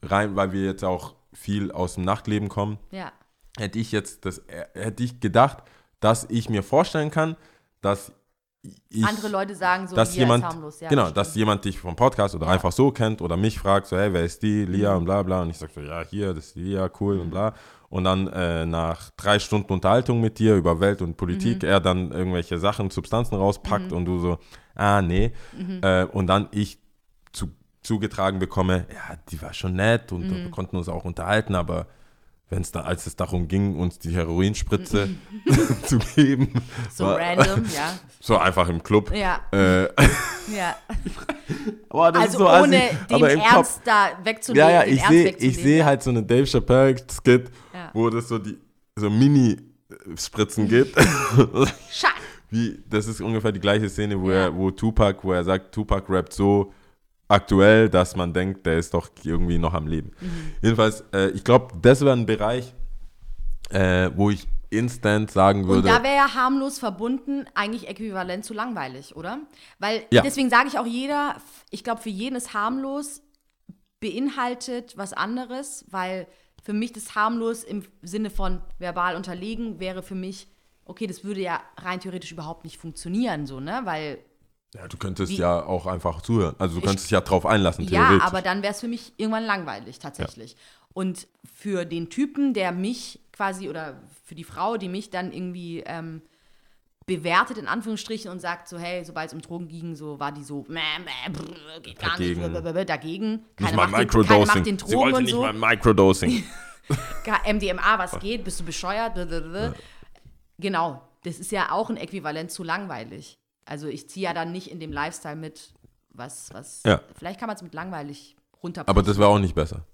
Rein, weil wir jetzt auch viel aus dem Nachtleben kommen Ja. hätte ich jetzt das, äh, hätte ich gedacht, dass ich mir vorstellen kann, dass ich, Andere Leute sagen so, dass jemand, harmlos. Ja, genau, das dass jemand dich vom Podcast oder einfach so kennt oder mich fragt, so, hey, wer ist die, Lia Mhm. und bla bla und ich sage so, ja, hier, das ist die Lia, cool und bla und dann äh, nach drei Stunden Unterhaltung mit dir über Welt und Politik, Mhm. er dann irgendwelche Sachen, Substanzen rauspackt und du so, ah, nee, Mhm. äh, und dann ich zu, zugetragen bekomme, ja, die war schon nett und Mhm. wir konnten uns auch unterhalten, aber wenn es da, als es darum ging, uns die Heroinspritze zu geben. So war- random, ja. So einfach im Club. Ja, Äh, ja. boah, Also so assi, ohne den aber im Ernst Kopf, da wegzunehmen. Ja, ja, den ich sehe ich seh halt so eine Dave Chappelle-Skit, Ja. wo das so die so Mini-Spritzen gibt. Scheiße. Wie, das ist ungefähr die gleiche Szene, wo Ja. er, wo Tupac, wo er sagt, Tupac rappt so aktuell, dass man denkt, der ist doch irgendwie noch am Leben. Mhm. Jedenfalls, äh, ich glaube, das wäre ein Bereich, äh, wo ich instant sagen Und würde, da wäre ja harmlos verbunden eigentlich äquivalent zu langweilig, oder? Weil Ja. deswegen sage ich auch jeder, ich glaube, für jeden ist harmlos beinhaltet was anderes, weil für mich das harmlos im Sinne von verbal unterlegen wäre für mich, okay, das würde ja rein theoretisch überhaupt nicht funktionieren, so, ne? Weil, ja, du könntest Wie- ja auch einfach zuhören. Also du könntest dich ja drauf einlassen, ja, theoretisch. aber dann wäre es für mich irgendwann langweilig, tatsächlich. Und für den Typen, der mich quasi, oder für die Frau, die mich dann irgendwie ähm, bewertet, in Anführungsstrichen, und sagt so, hey, sobald es um Drogen ging, so war die so, mäh, mäh, brr, geht gar Dagegen. nicht, blablabla, dagegen. nicht Keiner mal macht, den, Microdosing. macht den Sie Drogen wollte und nicht so. mal Microdosing. MDMA, was geht? Bist du bescheuert? Blablabla. Genau, das ist ja auch ein Äquivalent zu langweilig. Also ich ziehe ja dann nicht in dem Lifestyle mit, was, was, Ja. vielleicht kann man es mit langweilig runterbrechen. aber das wäre auch nicht besser.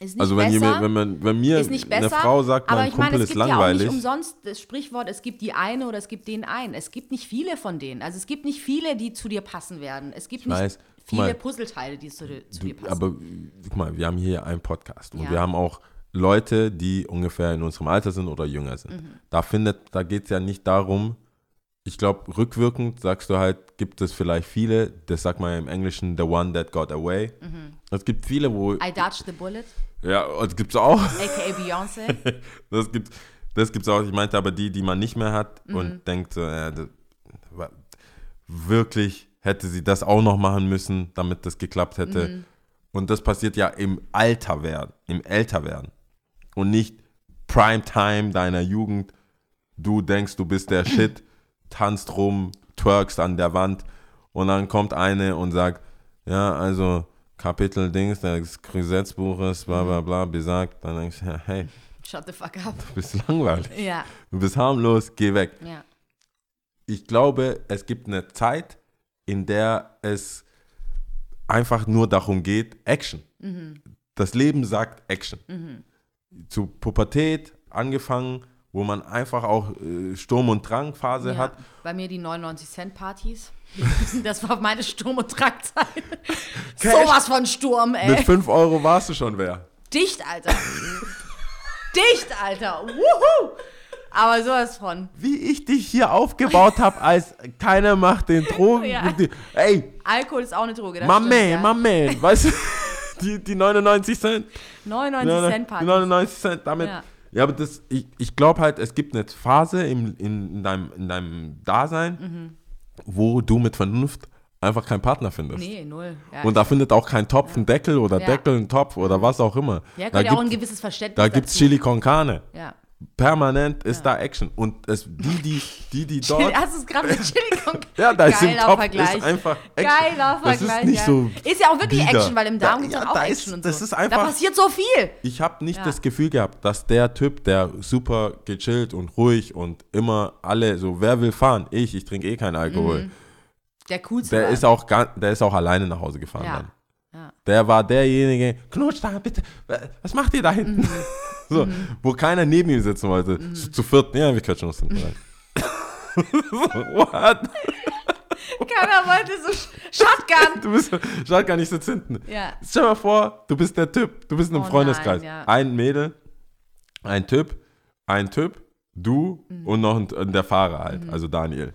ist nicht Also wenn, besser, jemand, wenn, man, wenn mir ist nicht eine besser, Frau sagt, aber mein ich meine, Kumpel es ist gibt ja auch langweilig, nicht umsonst das Sprichwort, es gibt die eine oder es gibt den einen. Es gibt nicht viele von denen. Also es gibt nicht viele, die zu dir passen werden. Es gibt nicht weiß. Viele mal, Puzzleteile, die zu, dir- zu Du, dir passen. aber guck mal, wir haben hier einen Podcast und Ja. wir haben auch Leute, die ungefähr in unserem Alter sind oder jünger sind. Mhm. Da findet, da geht es ja nicht darum, ich glaube, rückwirkend sagst du halt, gibt es vielleicht viele, das sagt man ja im Englischen, the one that got away. Mhm. Es gibt viele, wo, I dodged the bullet, ja, das gibt es auch. aka Beyoncé. Das gibt das gibt's auch. Ich meinte aber die, die man nicht mehr hat Mhm. und denkt, so, ja, das, wirklich hätte sie das auch noch machen müssen, damit das geklappt hätte. Mhm. Und das passiert ja im Alter werden, im Älterwerden. Und nicht Primetime deiner Jugend. Du denkst, du bist der Shit, tanzt rum, twerkst an der Wand und dann kommt eine und sagt, ja, also Kapitel Dings des Gesetzbuches, bla bla bla, besagt, dann denkst du, ja, hey, Shut the fuck up. du bist langweilig, Ja, du bist harmlos, geh weg. ja. Ich glaube, es gibt eine Zeit, in der es einfach nur darum geht, Action. Das Leben sagt Action. Zu Pubertät angefangen, wo man einfach auch äh, Sturm- und Drangphase ja. hat. Bei mir die 99 Cent Partys. das war meine Sturm- und Drangzeit. Sowas von Sturm, ey. Mit 5 Euro warst du schon wer. Dicht, Alter. Dicht, Alter. Wuhu. Aber sowas von. Wie ich dich hier aufgebaut habe, als keiner macht den Drogen. Ja. Ey, Alkohol ist auch eine Droge. Das my stimmt, man, ja. my man. Weißt du, die, die 99 Cent. 99 Cent Die Partys. 99 Cent, damit. Ja. Ja, aber das, ich, ich glaube halt, es gibt eine Phase im, in, in, deinem, in deinem Dasein, wo du mit Vernunft einfach keinen Partner findest. Nee, null. Ja, Und da findet auch kein Topf einen Deckel oder Ja. Deckel einen Topf oder was auch immer. ja, da ja auch ein gibt gewisses Verständnis da gibt's dazu. Chili con Carne. Ja. Permanent ist da Action. Und es, die, die, die, die dort. Hast du es gerade mit Chili Ja, da ist im Geiler Topf Vergleich. ist einfach Action. Geiler Das Vergleich. ist nicht ja. so Ist ja auch wirklich bieder. Action, weil im Darm Da- gibt es ja, auch da Action ist- und das so. ist einfach- Da passiert so viel. Ich habe nicht Ja. das Gefühl gehabt, dass der Typ, der super gechillt und ruhig und immer alle so, wer will fahren? Ich, ich trinke eh keinen Alkohol. Der coolste. Der ist auch der ist auch alleine nach Hause gefahren Ja. dann. Ja. Der war derjenige, knutsch da bitte, was macht ihr da hinten? Mhm. so, wo keiner neben ihm sitzen wollte. Zu, zu viert, ja, wir quetschen uns hinten rein. What? Keiner wollte so Sh- Shotgun. Du bist, schaut gar nicht, sitzt hinten. Ja. Stell mal vor, du bist der Typ, du bist in einem Oh Freundeskreis. nein, ja. Ein Mädel, ein Typ, ein Typ, du Mhm. und noch ein, der Fahrer halt, also Daniel.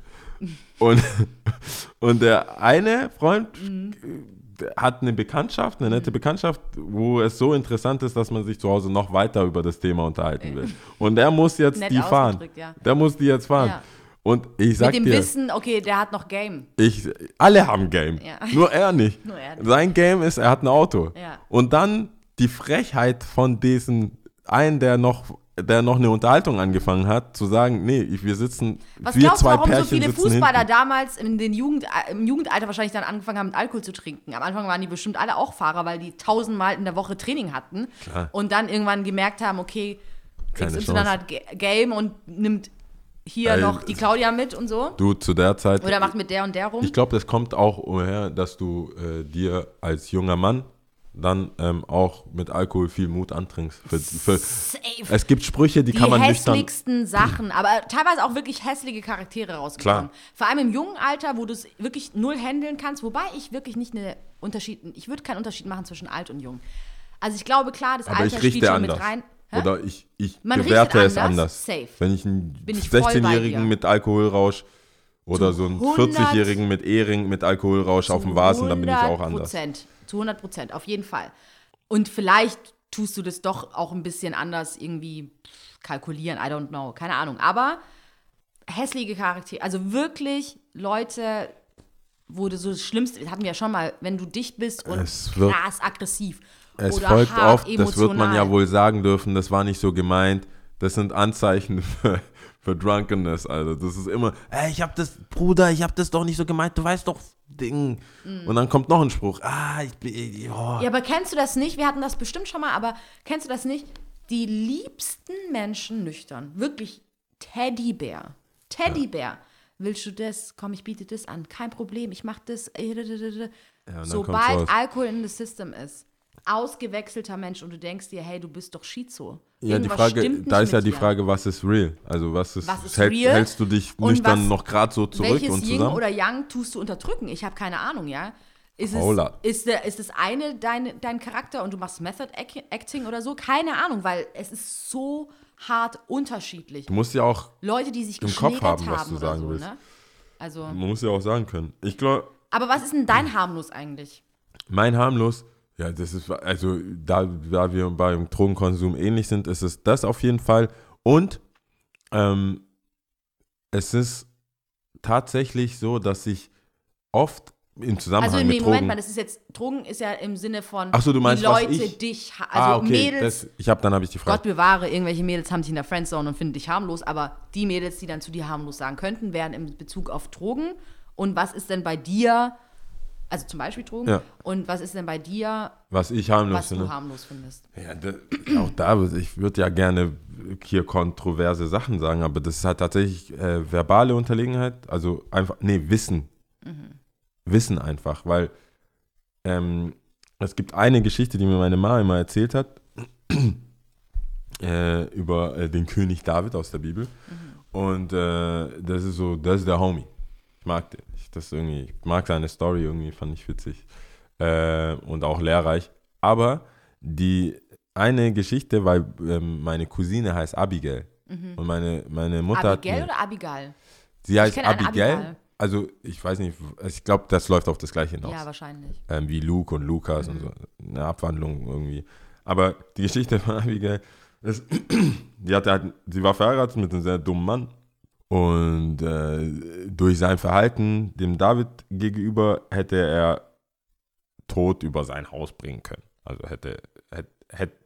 Und, und der eine Freund Mhm. Hat eine Bekanntschaft, eine nette Bekanntschaft, wo es so interessant ist, dass man sich zu Hause noch weiter über das Thema unterhalten will. Und der muss jetzt Nett die fahren. ja. Der muss die jetzt fahren. Ja. Und ich sag Mit dem dir, Wissen, okay, der hat noch Game. ich, alle haben Game. Ja. Nur er nicht. Nur er nicht. Sein Game ist, er hat ein Auto. Und dann die Frechheit von diesem einen, der noch, der noch eine Unterhaltung angefangen hat, zu sagen, nee, wir sitzen, Was wir glaubst du, zwei warum Pärchen so viele Fußballer hinten. damals in den Jugend, im Jugendalter wahrscheinlich dann angefangen haben, mit Alkohol zu trinken? Am Anfang waren die bestimmt alle auch Fahrer, weil die tausendmal in der Woche Training hatten Klar. und dann irgendwann gemerkt haben, okay, XY Chance. hat Ga- Game und nimmt hier Ey, noch die Claudia mit und so. Du zu der Zeit. Oder macht mit der und der rum. Ich glaube, das kommt auch umher, dass du äh, dir als junger Mann dann ähm, auch mit Alkohol viel Mut antrinkst. Für, für, es gibt Sprüche, die, die kann man nüchtern. hässlichsten Sachen, aber teilweise auch wirklich hässliche Charaktere rausgekommen. Klar. Vor allem im jungen Alter, wo du es wirklich null handeln kannst, wobei ich wirklich nicht eine Unterschied, ich würde keinen Unterschied machen zwischen alt und jung. Also ich glaube klar, das Aber Alter spielt schon anders. mit rein. Hä? Oder ich, ich Man bewerte richtet es anders? anders. Safe. Wenn ich einen Bin ich voll bei 16-Jährigen dir. mit Alkoholrausch oder so einen 100 40-Jährigen mit Ehering mit Alkoholrausch auf dem Vasen, dann bin ich auch anders. 100%, Zu 100 Prozent, auf jeden Fall. Und vielleicht tust du das doch auch ein bisschen anders irgendwie kalkulieren, I don't know, keine Ahnung. Aber hässliche Charaktere, also wirklich Leute, wo du so das Schlimmste, das hatten wir ja schon mal, wenn du dicht bist und Es wird- krass aggressiv Es oder folgt hart oft, das wird man ja emotional. wohl sagen dürfen, das war nicht so gemeint. Das sind Anzeichen für, für Drunkenness, also das ist immer, ey, ich hab das, Bruder, ich hab das doch nicht so gemeint, du weißt doch, Ding. Und dann kommt noch ein Spruch, ah, ich bin, oh. Ja, aber kennst du das nicht? Wir hatten das bestimmt schon mal, aber kennst du das nicht? Die liebsten Menschen nüchtern. Wirklich Teddybär. Teddybär. Willst du das? Komm, ich biete das an. Kein Problem, ich mach das. kommt's Sobald. Alkohol in das System ist, ausgewechselter Mensch und du denkst dir, hey, du bist doch Schizo. Ja, die Frage, nicht da ist ja die dir. Frage, was ist real? Also was ist, Was ist hält, real? hältst du dich nüchtern was- noch gerade so zurück Welches und Yin zusammen? oder Yang tust du unterdrücken? Ich habe keine Ahnung, ja. Ist es, Hola. ist, der, ist das eine dein, dein Charakter und du machst Method Ac- Acting oder so? Keine Ahnung, weil es ist so hart unterschiedlich. du musst ja auch, Leute, die sich im Kopf haben, was du sagen so, willst. ne? Also, man muss ja auch sagen können. Ich glaube, aber was ist denn dein harmlos eigentlich? mein harmlos, ja, das ist, also da, da wir beim Drogenkonsum ähnlich sind, ist es das auf jeden Fall. Und ähm, es ist tatsächlich so, dass ich oft im Zusammenhang Also, nee, mit Moment Drogen. mal, das ist jetzt, Drogen ist ja im Sinne von, Ach so, du meinst, was Leute ich- dich, ha- also ah, okay, Mädels, das, ich habe dann habe ich die Frage. Gott bewahre, irgendwelche Mädels haben dich in der Friendzone und finden dich harmlos, aber die Mädels, die dann zu dir harmlos sagen könnten, wären im Bezug auf Drogen. Und was ist denn bei dir, also zum Beispiel Drogen, Ja. und was ist denn bei dir, was ich harmlos was du finde. harmlos findest? Ja, da, auch da, ich würde ja gerne hier kontroverse Sachen sagen, aber das ist halt tatsächlich äh, verbale Unterlegenheit, also einfach, nee, Wissen. Wissen einfach, weil ähm, es gibt eine Geschichte, die mir meine Mama immer erzählt hat, äh, über äh, den König David aus der Bibel. Und äh, das ist so, das ist der Homie. Ich mag den. Ich, das irgendwie, ich mag seine Story irgendwie, fand ich witzig. Äh, und auch lehrreich. Aber die eine Geschichte, weil ähm, meine Cousine heißt Abigail. Und meine, meine Mutter Abigail hat. mir- oder Abigail? Sie heißt eine Abigail. Abigail. Also, ich weiß nicht, ich glaube, das läuft auf das Gleiche hinaus Ja, wahrscheinlich. ähm, wie Luke und Lukas und so. Eine Abwandlung irgendwie. Aber die Geschichte von Abigail ist, die hatte halt, sie war verheiratet mit einem sehr dummen Mann. Und äh, durch sein Verhalten dem David gegenüber hätte er Tod über sein Haus bringen können. Also hätte, hätte, hätte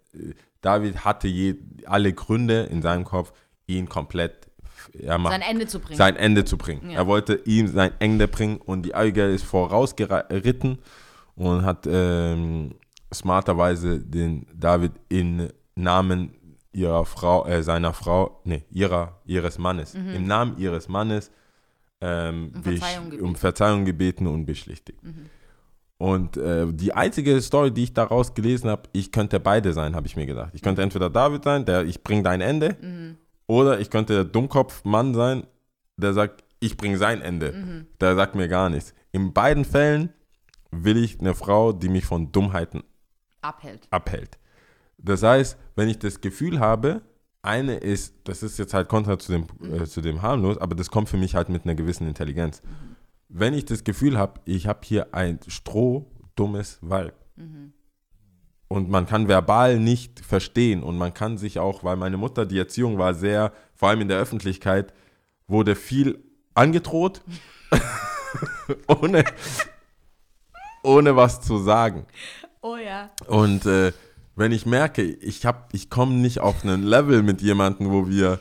David hatte je, alle Gründe in seinem Kopf, ihn komplett er macht, Sein Ende zu bringen. sein Ende zu bringen. Ja. Er wollte ihm sein Ende bringen und die Abigail ist vorausgeritten und hat ähm, smarterweise den David in Namen ihrer Frau, äh, seiner Frau, nee, ihrer, ihres Mannes, im Namen ihres Mannes ähm, Mhm. Um Verzeihung gebeten. Mhm. um Verzeihung gebeten und beschlichtigt. Und äh, die einzige Story, die ich daraus gelesen habe, ich könnte beide sein, habe ich mir gedacht. Ich könnte entweder David sein, der ich bringe dein Ende, Mhm. oder ich könnte der Dummkopf-Mann sein, der sagt, ich bringe sein Ende. Mhm. Der sagt mir gar nichts. In beiden Fällen will ich eine Frau, die mich von Dummheiten abhält. abhält. Das heißt, wenn ich das Gefühl habe, eine ist, das ist jetzt halt kontra zu dem, äh, zu dem harmlos, aber das kommt für mich halt mit einer gewissen Intelligenz. Wenn ich das Gefühl habe, ich habe hier ein strohdummes Weib und man kann verbal nicht verstehen und man kann sich auch, weil meine Mutter, die Erziehung war sehr, vor allem in der Öffentlichkeit, wurde viel angedroht, ohne, ohne was zu sagen. Oh ja. Und äh, wenn ich merke, ich, hab- ich komme nicht auf einen Level mit jemandem, wo wir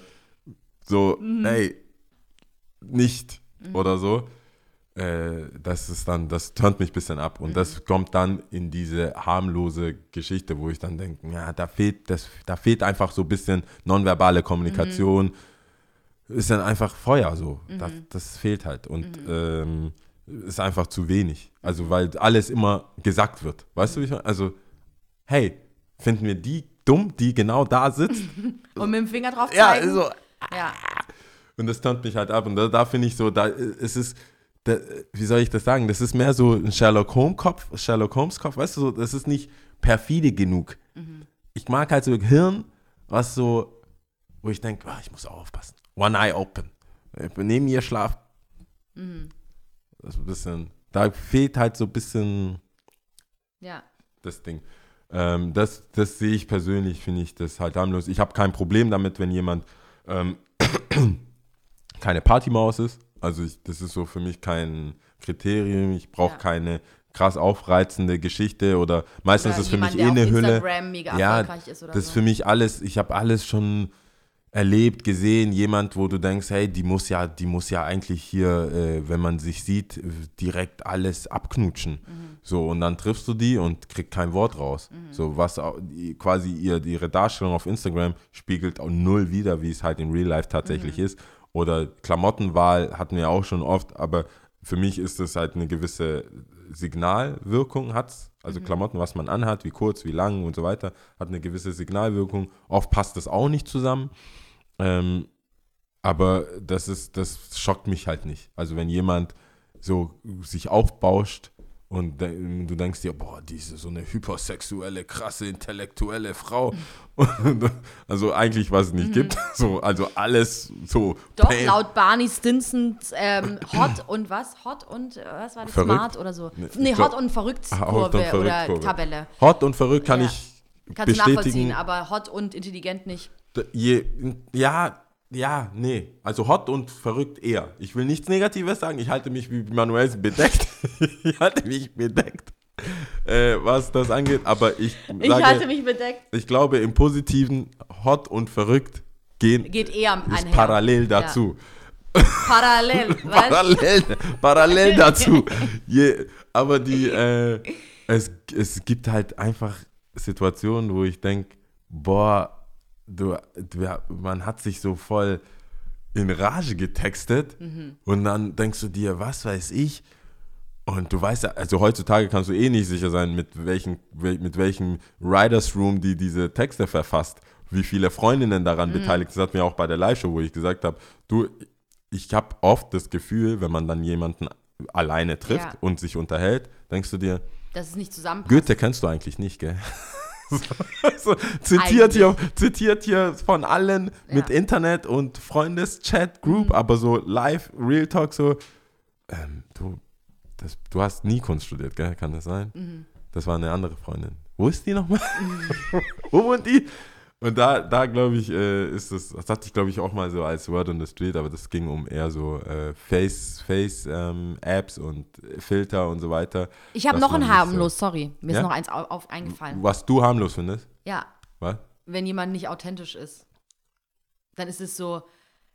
so, ey, nicht oder so, äh, das ist dann, das turnt mich ein bisschen ab. Und das kommt dann in diese harmlose Geschichte, wo ich dann denke, ja, da fehlt, das, da fehlt einfach so ein bisschen nonverbale Kommunikation. Ist dann einfach Feuer so. Das, das fehlt halt. Und ähm, ist einfach zu wenig. Also, weil alles immer gesagt wird. Weißt du, wie ich meine? Also, hey, finden wir die dumm, die genau da sitzt? Und mit dem Finger drauf ja, zeigen. so, Ja. und das turnt mich halt ab. Und da, da finde ich so, da ist es, da, wie soll ich das sagen? Das ist mehr so ein Sherlock Holmes Kopf, Sherlock Holmes Kopf, weißt du, so, das ist nicht perfide genug. Ich mag halt so Hirn, was so, wo ich denke, ich muss aufpassen. One Eye Open. Neben mir Schlaf. Das ist ein bisschen, da fehlt halt so ein bisschen ja. das Ding. Ähm, das, das sehe ich persönlich, finde ich das halt harmlos. Ich habe kein Problem damit, wenn jemand ähm, keine Partymaus ist. Also ich, das ist so für mich kein Kriterium. Ich brauche Ja. keine krass aufreizende Geschichte oder meistens Oder ist es für mich eh eine Hülle. Instagram mega Ja, ist das ist so. für mich alles, ich habe alles schon erlebt, gesehen, jemand, wo du denkst, hey, die muss ja, die muss ja eigentlich hier, äh, wenn man sich sieht, äh, direkt alles abknutschen. Mhm. So, und dann triffst du die und kriegst kein Wort raus. Mhm. So, was quasi ihr, ihre Darstellung auf Instagram spiegelt auch null wider, wie es halt in Real Life tatsächlich Mhm. ist. Oder Klamottenwahl hatten wir auch schon oft, aber für mich ist es halt eine gewisse Signalwirkung hat's. Also Klamotten, was man anhat, wie kurz, wie lang und so weiter, hat eine gewisse Signalwirkung. Oft passt das auch nicht zusammen. Ähm, aber das ist, das schockt mich halt nicht. Also wenn jemand so sich aufbauscht und du denkst dir, boah, diese so eine hypersexuelle, krasse, intellektuelle Frau. Und, also eigentlich, was es nicht gibt. So, also alles so. Doch, Pain- laut Barney Stinson ähm, Hot und was? Hot und äh, was war das? Verrückt? Smart oder so? Nee, Nee, Hot und Verrückt Ah, Kurve Hot und Verrückt oder Kurve. Tabelle. Hot und verrückt kann Ja. ich Kannst du nachvollziehen, bestätigen. aber hot und intelligent nicht. Je, ja, ja, nee. Also hot und verrückt eher. Ich will nichts Negatives sagen. Ich halte mich wie Manuel bedeckt. ich halte mich bedeckt, äh, was das angeht. Aber ich Ich sage, halte mich bedeckt. ich glaube, im Positiven hot und verrückt gehen Geht eher ist parallel dazu. Parallel, weißt Parallel, parallel dazu. Je, aber die, äh, es, es gibt halt einfach Situationen, wo ich denke, boah, du, du, man hat sich so voll in Rage getextet und dann denkst du dir, was weiß ich, und du weißt ja, also heutzutage kannst du eh nicht sicher sein, mit welchen, wel- mit welchem Writers Room die diese Texte verfasst, wie viele Freundinnen daran beteiligt sind. Das hat mir auch bei der Live-Show, wo ich gesagt habe, du, ich habe oft das Gefühl, wenn man dann jemanden alleine trifft Ja. und sich unterhält, denkst du dir, Dass es nicht zusammenpasst. Goethe kennst du eigentlich nicht, gell? so, zitiert, hier, zitiert hier von allen mit Ja. Internet und Freundeschat Group, aber so live, Real Talk, so, ähm, du, das, du hast nie Kunst studiert, gell? Kann das sein? Mhm. Das war eine andere Freundin. Wo ist die nochmal? Wo wohnt die? Und da, da glaube ich, äh, ist das, das hatte ich glaube ich auch mal so als Word on the Street, aber das ging um eher so äh, Face, Face ähm, Apps und Filter und so weiter. Ich habe noch ein nicht so- harmlos, sorry. Mir Ja? ist noch eins auf, auf eingefallen. Was du harmlos findest? Ja, Was? wenn jemand nicht authentisch ist, dann ist es so.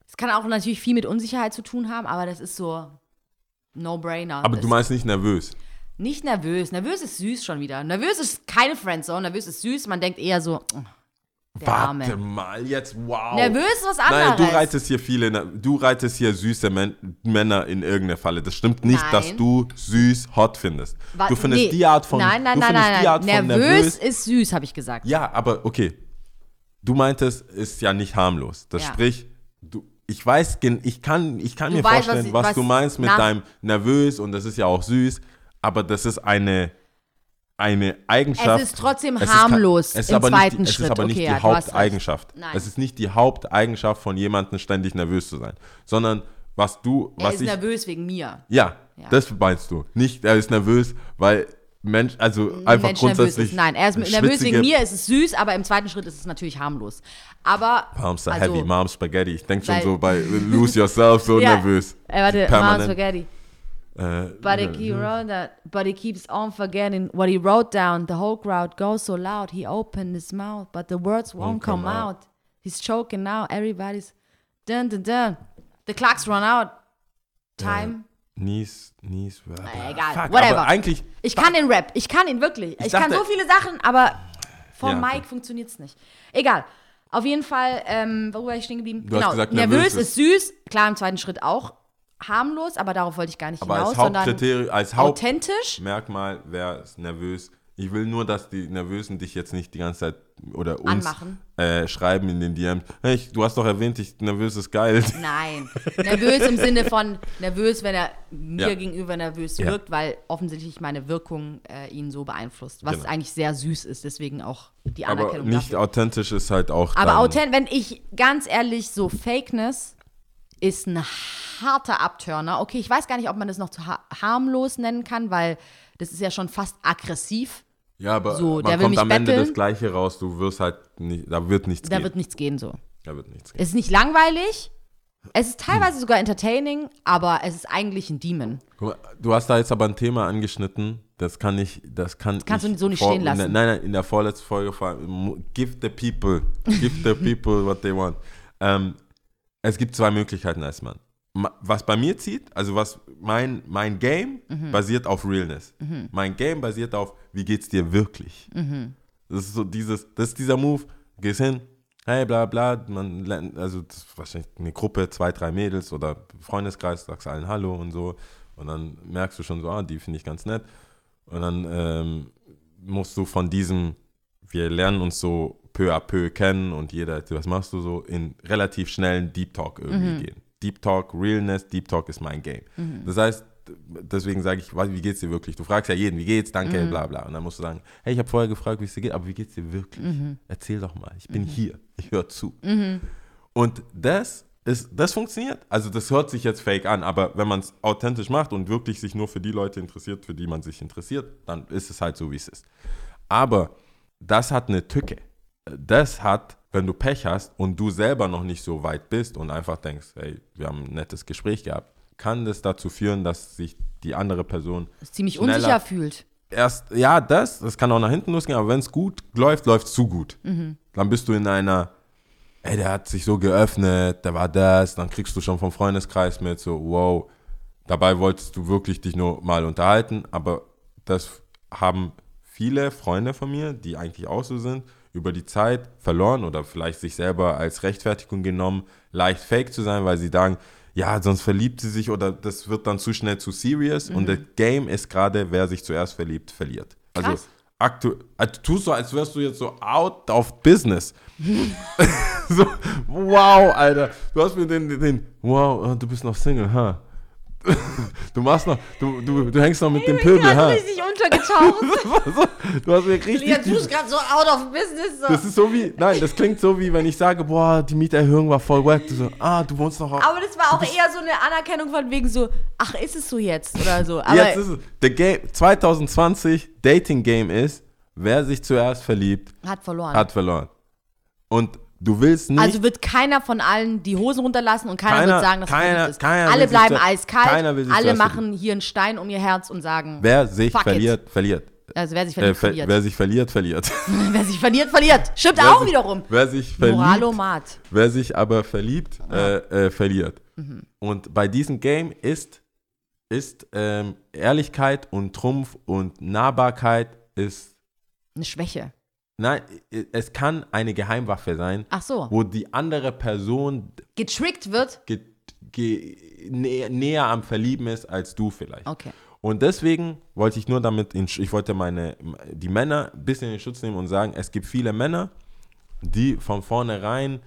Es kann auch natürlich viel mit Unsicherheit zu tun haben, aber das ist so No-Brainer. Aber du meinst nicht nervös. Nicht nervös. Nervös ist süß schon wieder. Nervös ist keine Friendzone. Nervös ist süß. Man denkt eher so, oh, der Warte Arme. mal, jetzt, wow. Nervös was Nein, anderes. du reitest hier viele, du reitest hier süße Män Männer in irgendeine Falle. Das stimmt nicht, Nein. dass du süß hot findest. Wa- du findest nee. die Art von Nein, nein, du nein, nein, nein. Von Nervös ist süß, habe ich gesagt. Ja, aber okay. Du meintest, ist ja nicht harmlos. Das Ja. sprich, du, ich weiß, ich kann, ich kann Du mir weißt, was vorstellen, ich- was, was du meinst mit deinem nervös und das ist ja auch süß, aber das ist eine, eine Eigenschaft. Es ist trotzdem Es ist harmlos ke- es ist im zweiten nicht, Es Schritt. ist aber nicht Okay, die ja. Haupteigenschaft. Es ist nicht die Haupteigenschaft von jemandem ständig nervös zu sein, sondern was du, Er was ist ich, nervös wegen mir. ja, Ja. das meinst du. Nicht, er ist nervös, weil Mensch, also Ein einfach Mensch grundsätzlich. ist. Nein, er ist nervös wegen mir, es ist süß, aber im zweiten Schritt ist es natürlich harmlos. Aber. Palms are also, heavy, Mom Spaghetti. Ich denke schon so bei Lose Yourself so Ja. nervös. Äh, warte, Mom. Spaghetti. Äh, But he, he wrote that, but he keeps on forgetting what he wrote down. The whole crowd goes so loud. He opened his mouth, but the words won't, come, come out. He's choking now. Everybody's dun dun dun. The clocks run out. Time Nies, Nies, egal, Fuck, whatever. Eigentlich, Ich kann den Rap, ich kann ihn wirklich. Ich, Ich kann dachte- so viele Sachen, aber vor Ja, okay. Mike funktioniert es nicht. Egal. Auf jeden Fall, ähm, worüber ich stehen geblieben? Du hast gesagt, nervös, nervös ist süß. Klar, im zweiten Schritt auch harmlos, aber darauf wollte ich gar nicht aber hinaus, als sondern als authentisch. Hauptmerkmal wäre es nervös. Ich will nur, dass die Nervösen dich jetzt nicht die ganze Zeit oder uns Anmachen. äh, schreiben in den DMs. Hey, du hast doch erwähnt, ich, nervös ist geil. Nein. Nervös im Sinne von nervös, wenn er mir Ja. gegenüber nervös Ja. wirkt, weil offensichtlich meine Wirkung äh, ihn so beeinflusst. Was Genau. eigentlich sehr süß ist, deswegen auch die Aber Anerkennung nicht dafür. authentisch ist halt auch. Aber dann- authent, wenn ich ganz ehrlich, so Fakeness ist ein harter Abturner. Okay, ich weiß gar nicht, ob man das noch zu ha harmlos nennen kann, weil das ist ja schon fast aggressiv. Ja, aber So, man der will kommt mich am Ende betteln. das Gleiche raus. Du wirst halt nicht, da wird nichts Da gehen. wird nichts gehen so. da wird nichts gehen. Es ist nicht langweilig. Es ist teilweise sogar entertaining, aber es ist eigentlich ein Demon. Mal, du hast da jetzt aber ein Thema angeschnitten, das kann ich, das kann kannst ich du so nicht vor- stehen lassen. Nein, nein, in der vorletzten Folge, vor- give the people, give the people what they want. Ähm, es gibt zwei Möglichkeiten als Mann. Ma- Was bei mir zieht, also was mein, mein Game Mhm. basiert auf Realness. Mein Game basiert auf, wie geht's dir wirklich? Mhm. Das ist so dieses, das ist dieser Move, gehst hin, hey, bla bla, man lernt, also wahrscheinlich eine Gruppe, zwei, drei Mädels oder Freundeskreis, sagst allen Hallo und so. Und dann merkst du schon so, ah, die finde ich ganz nett. Und dann ähm, musst du von diesem, wir lernen uns so peu à peu kennen und jeder, was machst du so, in relativ schnellen Deep Talk irgendwie gehen. Deep Talk, Realness, Deep Talk ist mein Game. Das heißt, deswegen sage ich, wie geht's dir wirklich? Du fragst ja jeden, wie geht's, danke, bla bla. Und dann musst du sagen, hey, ich habe vorher gefragt, wie es dir geht, aber wie geht's dir wirklich? Erzähl doch mal, ich bin hier, ich höre zu. Und das ist, das funktioniert. Also das hört sich jetzt fake an, aber wenn man es authentisch macht und wirklich sich nur für die Leute interessiert, für die man sich interessiert, dann ist es halt so, wie es ist. Aber das hat eine Tücke. Das hat, wenn du Pech hast und du selber noch nicht so weit bist und einfach denkst, hey, wir haben ein nettes Gespräch gehabt, kann das dazu führen, dass sich die andere Person Ziemlich unsicher fühlt. erst, ja, das, das kann auch nach hinten losgehen, aber wenn es gut läuft, läuft es zu gut. Dann bist du in einer, ey, der hat sich so geöffnet, der war das, dann kriegst du schon vom Freundeskreis mit, so, wow, dabei wolltest du wirklich dich nur mal unterhalten, aber das haben viele Freunde von mir, die eigentlich auch so sind, über die Zeit verloren oder vielleicht sich selber als Rechtfertigung genommen, leicht fake zu sein, weil sie sagen, ja, sonst verliebt sie sich oder das wird dann zu schnell zu serious und das Game ist gerade, wer sich zuerst verliebt, verliert. Also Krass. aktu also, du tust so, als wärst du jetzt so out of business. so, wow, Alter. Du hast mir den, den, wow, äh, du bist noch Single, ha? Du machst noch, du, du, du hängst noch mit dem Pöbel, ha? richtig untergetaucht. Du hast mir richtig. ja, du bist gerade so out of business. So. das ist so wie, nein, das klingt so wie, wenn ich sage, boah, die Mieterhöhung war voll wack. Du so, ah, du wohnst noch auf. Aber das war auch eher so eine Anerkennung von wegen so, ach, ist es so jetzt oder so. Aber Jetzt ist es, der Game, 2020 Dating Game ist, wer sich zuerst verliebt, hat verloren. hat verloren. Und du willst nicht. also wird keiner von allen die Hosen runterlassen und keiner, Keiner- wird sagen, dass keiner- es verliebt ist. keiner Alle bleiben eiskalt, keiner will sich alle machen hier einen Stein um ihr Herz und sagen, wer sich Fuck it. verliert, verliert. also wer sich Äh, verliert, ver verliert. Wer sich verliert, verliert. wer sich verliert, verliert. Stimmt wer auch sich, wiederum. Wer sich verliebt, Moralomat. wer sich aber verliebt, äh, äh, verliert. Mhm. Und bei diesem Game ist, ist ähm, Ehrlichkeit und Trumpf und Nahbarkeit ist, Eine Schwäche. Nein, es kann eine Geheimwaffe sein, Ach so. wo die andere Person Getrickt wird. ge, ge, nä, näher am Verlieben ist als du vielleicht. Okay. Und deswegen wollte ich nur damit, in, ich wollte meine, die Männer ein bisschen in Schutz nehmen und sagen, es gibt viele Männer, die von vornherein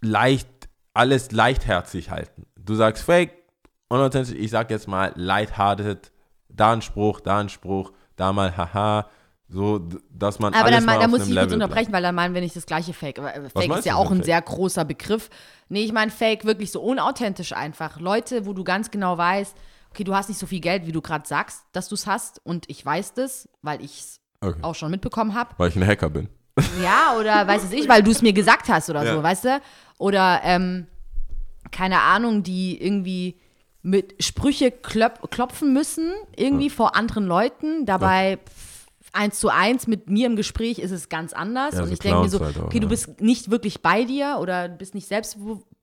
leicht, alles leichtherzig halten. Du sagst fake, unauthentisch, ich sag jetzt mal lighthearted, da ein Spruch, da ein Spruch, da mal haha, so, dass man Aber alles dann, mal da muss ich kurz unterbrechen, weil dann meinen wir nicht das gleiche Fake. Aber äh, Fake meinst ist ja auch ein Fake? sehr großer Begriff. Nee, ich meine Fake wirklich so unauthentisch einfach. Leute, wo du ganz genau weißt, okay, du hast nicht so viel Geld, wie du gerade sagst, dass du es hast. Und ich weiß das, weil ich es Okay. auch schon mitbekommen habe. Weil ich ein Hacker bin. Ja, oder weiß es ich, weil du es mir gesagt hast oder Ja. so, weißt du? Oder, ähm, keine Ahnung, die irgendwie mit Sprüche klöp klopfen müssen, irgendwie vor anderen Leuten. Dabei pff, eins zu eins mit mir im Gespräch ist es ganz anders. Ja, und so ich denke mir so, halt auch, okay, du bist nicht wirklich bei dir oder bist nicht selbst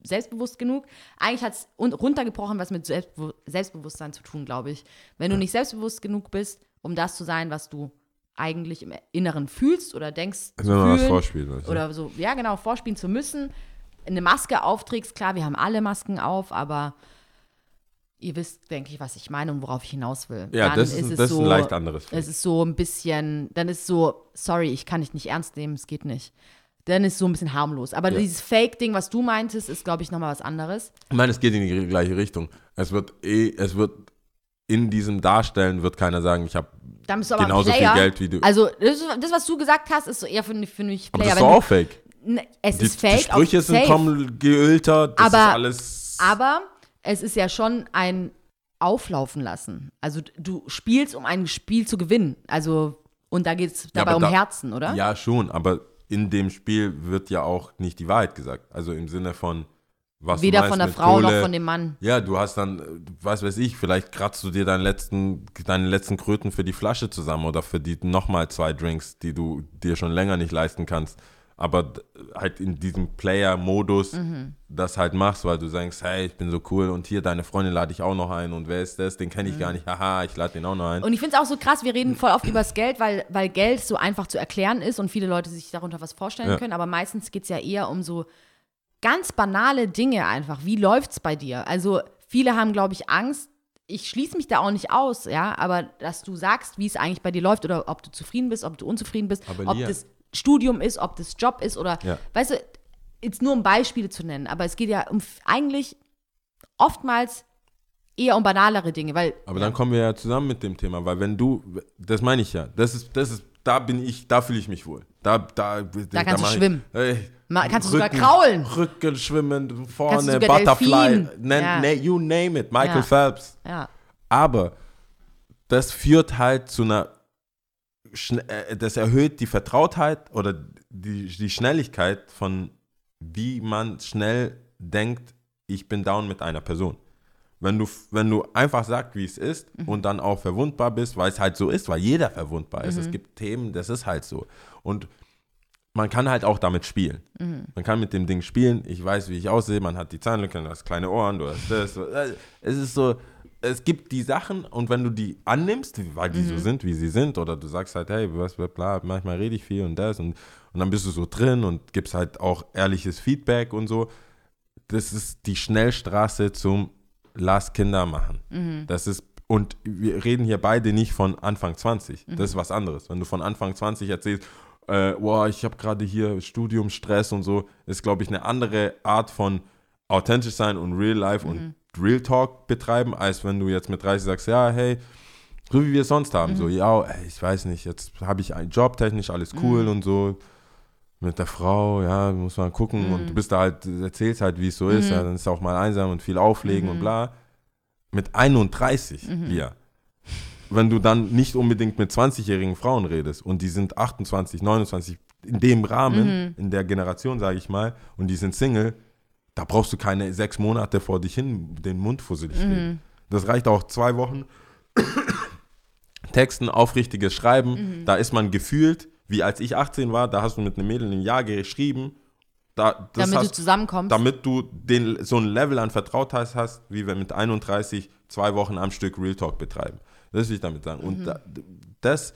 selbstbewusst genug. Eigentlich hat es runtergebrochen was mit Selbstbe Selbstbewusstsein zu tun, glaube ich. Wenn du nicht selbstbewusst genug bist, um das zu sein, was du eigentlich im Inneren fühlst oder denkst, Also fühlen vorspielt. Weißt du? oder so, ja genau, vorspielen zu müssen, eine Maske aufträgst, klar, wir haben alle Masken auf, aber ihr wisst, denke ich, was ich meine und worauf ich hinaus will. ja, Dann das ist, es das so, ist ein leicht anderes Feld. es ist so ein bisschen, dann ist so, sorry, ich kann dich nicht ernst nehmen, es geht nicht. Dann ist so ein bisschen harmlos. Aber Ja. dieses Fake-Ding, was du meintest, ist, glaube ich, nochmal was anderes. Ich meine, es geht in die gleiche Richtung. Es wird eh, es wird in diesem Darstellen wird keiner sagen, ich habe aber genauso viel Geld wie du. Also, das, das, was du gesagt hast, ist so eher für, für mich aber Player. das ist auch fake. du, ne, es Die, ist fake. die Sprüche sind kommen geölter, das Aber- ist alles. Aber es ist ja schon ein Auflaufen lassen. Also du spielst, um ein Spiel zu gewinnen. Also, und da geht es dabei aber um da- Herzen, oder? Ja, schon, aber in dem Spiel wird ja auch nicht die Wahrheit gesagt. Also im Sinne von, was Weder meinst von der Frau Kohle. noch von dem Mann. Ja, du hast dann, was weiß ich, vielleicht kratzt du dir deinen letzten, deine letzten Kröten für die Flasche zusammen oder für die nochmal zwei Drinks, die du dir schon länger nicht leisten kannst. Aber halt in diesem Player-Modus Mhm. das halt machst, weil du sagst, hey, ich bin so cool und hier, deine Freundin lade ich auch noch ein und wer ist das? Den kenne ich gar nicht, haha, ich lade den auch noch ein. Mhm. Und ich finde es auch so krass, wir reden voll oft über das Geld, weil, weil Geld so einfach zu erklären ist und viele Leute sich darunter was vorstellen Ja. können. Aber meistens geht es ja eher um so ganz banale Dinge einfach. Wie läuft es bei dir? Also viele haben, glaube ich, Angst. Ich schließe mich da auch nicht aus, ja, aber dass du sagst, wie es eigentlich bei dir läuft oder ob du zufrieden bist, ob du unzufrieden bist, Aber ob Lia- das Studium ist, ob das Job ist oder, Ja. weißt du, jetzt nur um Beispiele zu nennen, aber es geht ja um eigentlich oftmals eher um banalere Dinge, weil Aber dann kommen wir ja zusammen mit dem Thema, weil wenn du, das meine ich ja, das ist, das ist, da bin ich, da fühle ich mich wohl. Da, da, da, kannst du mach ich- schwimmen. Ey, Ma- kannst du sogar kraulen. Rücken schwimmen, vorne, Butterfly, nenn, Ja. ne, you name it, Michael Ja. Phelps. ja. Aber das führt halt zu einer, das erhöht die Vertrautheit oder die, die Schnelligkeit von, wie man schnell denkt, ich bin down mit einer Person. Wenn du, wenn du einfach sagst, wie es ist und dann auch verwundbar bist, weil es halt so ist, weil jeder verwundbar ist. Es gibt Themen, das ist halt so. Und man kann halt auch damit spielen. Man kann mit dem Ding spielen. Ich weiß, wie ich aussehe. Man hat die Zahnlücke, du hast kleine Ohren, du hast das. Es ist so, es gibt die Sachen und wenn du die annimmst, weil die so sind, wie sie sind, oder du sagst halt, hey, was, bla, manchmal rede ich viel und das und, und dann bist du so drin und gibst halt auch ehrliches Feedback und so. Das ist die Schnellstraße zum Lass Kinder machen. Das ist, und wir reden hier beide nicht von Anfang 20. Das ist was anderes. Wenn du von Anfang 20 erzählst, äh, boah, ich habe gerade hier Studiumstress und so, ist, glaube ich, eine andere Art von authentisch sein und Real Life und Real Talk betreiben, als wenn du jetzt mit 30 sagst, ja, hey, so wie wir es sonst haben, so, ja, ey, ich weiß nicht, jetzt habe ich einen Job, technisch alles cool und so, mit der Frau, ja, muss man gucken und du bist da halt, erzählst halt, wie es so ist, ja, dann ist auch mal einsam und viel auflegen und bla. Mit 31, Lia. Wenn du dann nicht unbedingt mit 20-jährigen Frauen redest und die sind 28, 29, in dem Rahmen, in der Generation, sage ich mal, und die sind Single, da brauchst du keine sechs Monate vor dich hin den Mund fusselig reden. Das reicht auch zwei Wochen. Texten, aufrichtiges Schreiben, da ist man gefühlt, wie als ich 18 war, da hast du mit einem Mädel ein Jahr geschrieben. Da, damit hast, du zusammenkommst. damit du den, so ein Level an Vertrautheit hast, wie wir mit 31 zwei Wochen am Stück Real Talk betreiben. Das will ich damit sagen. Und da, das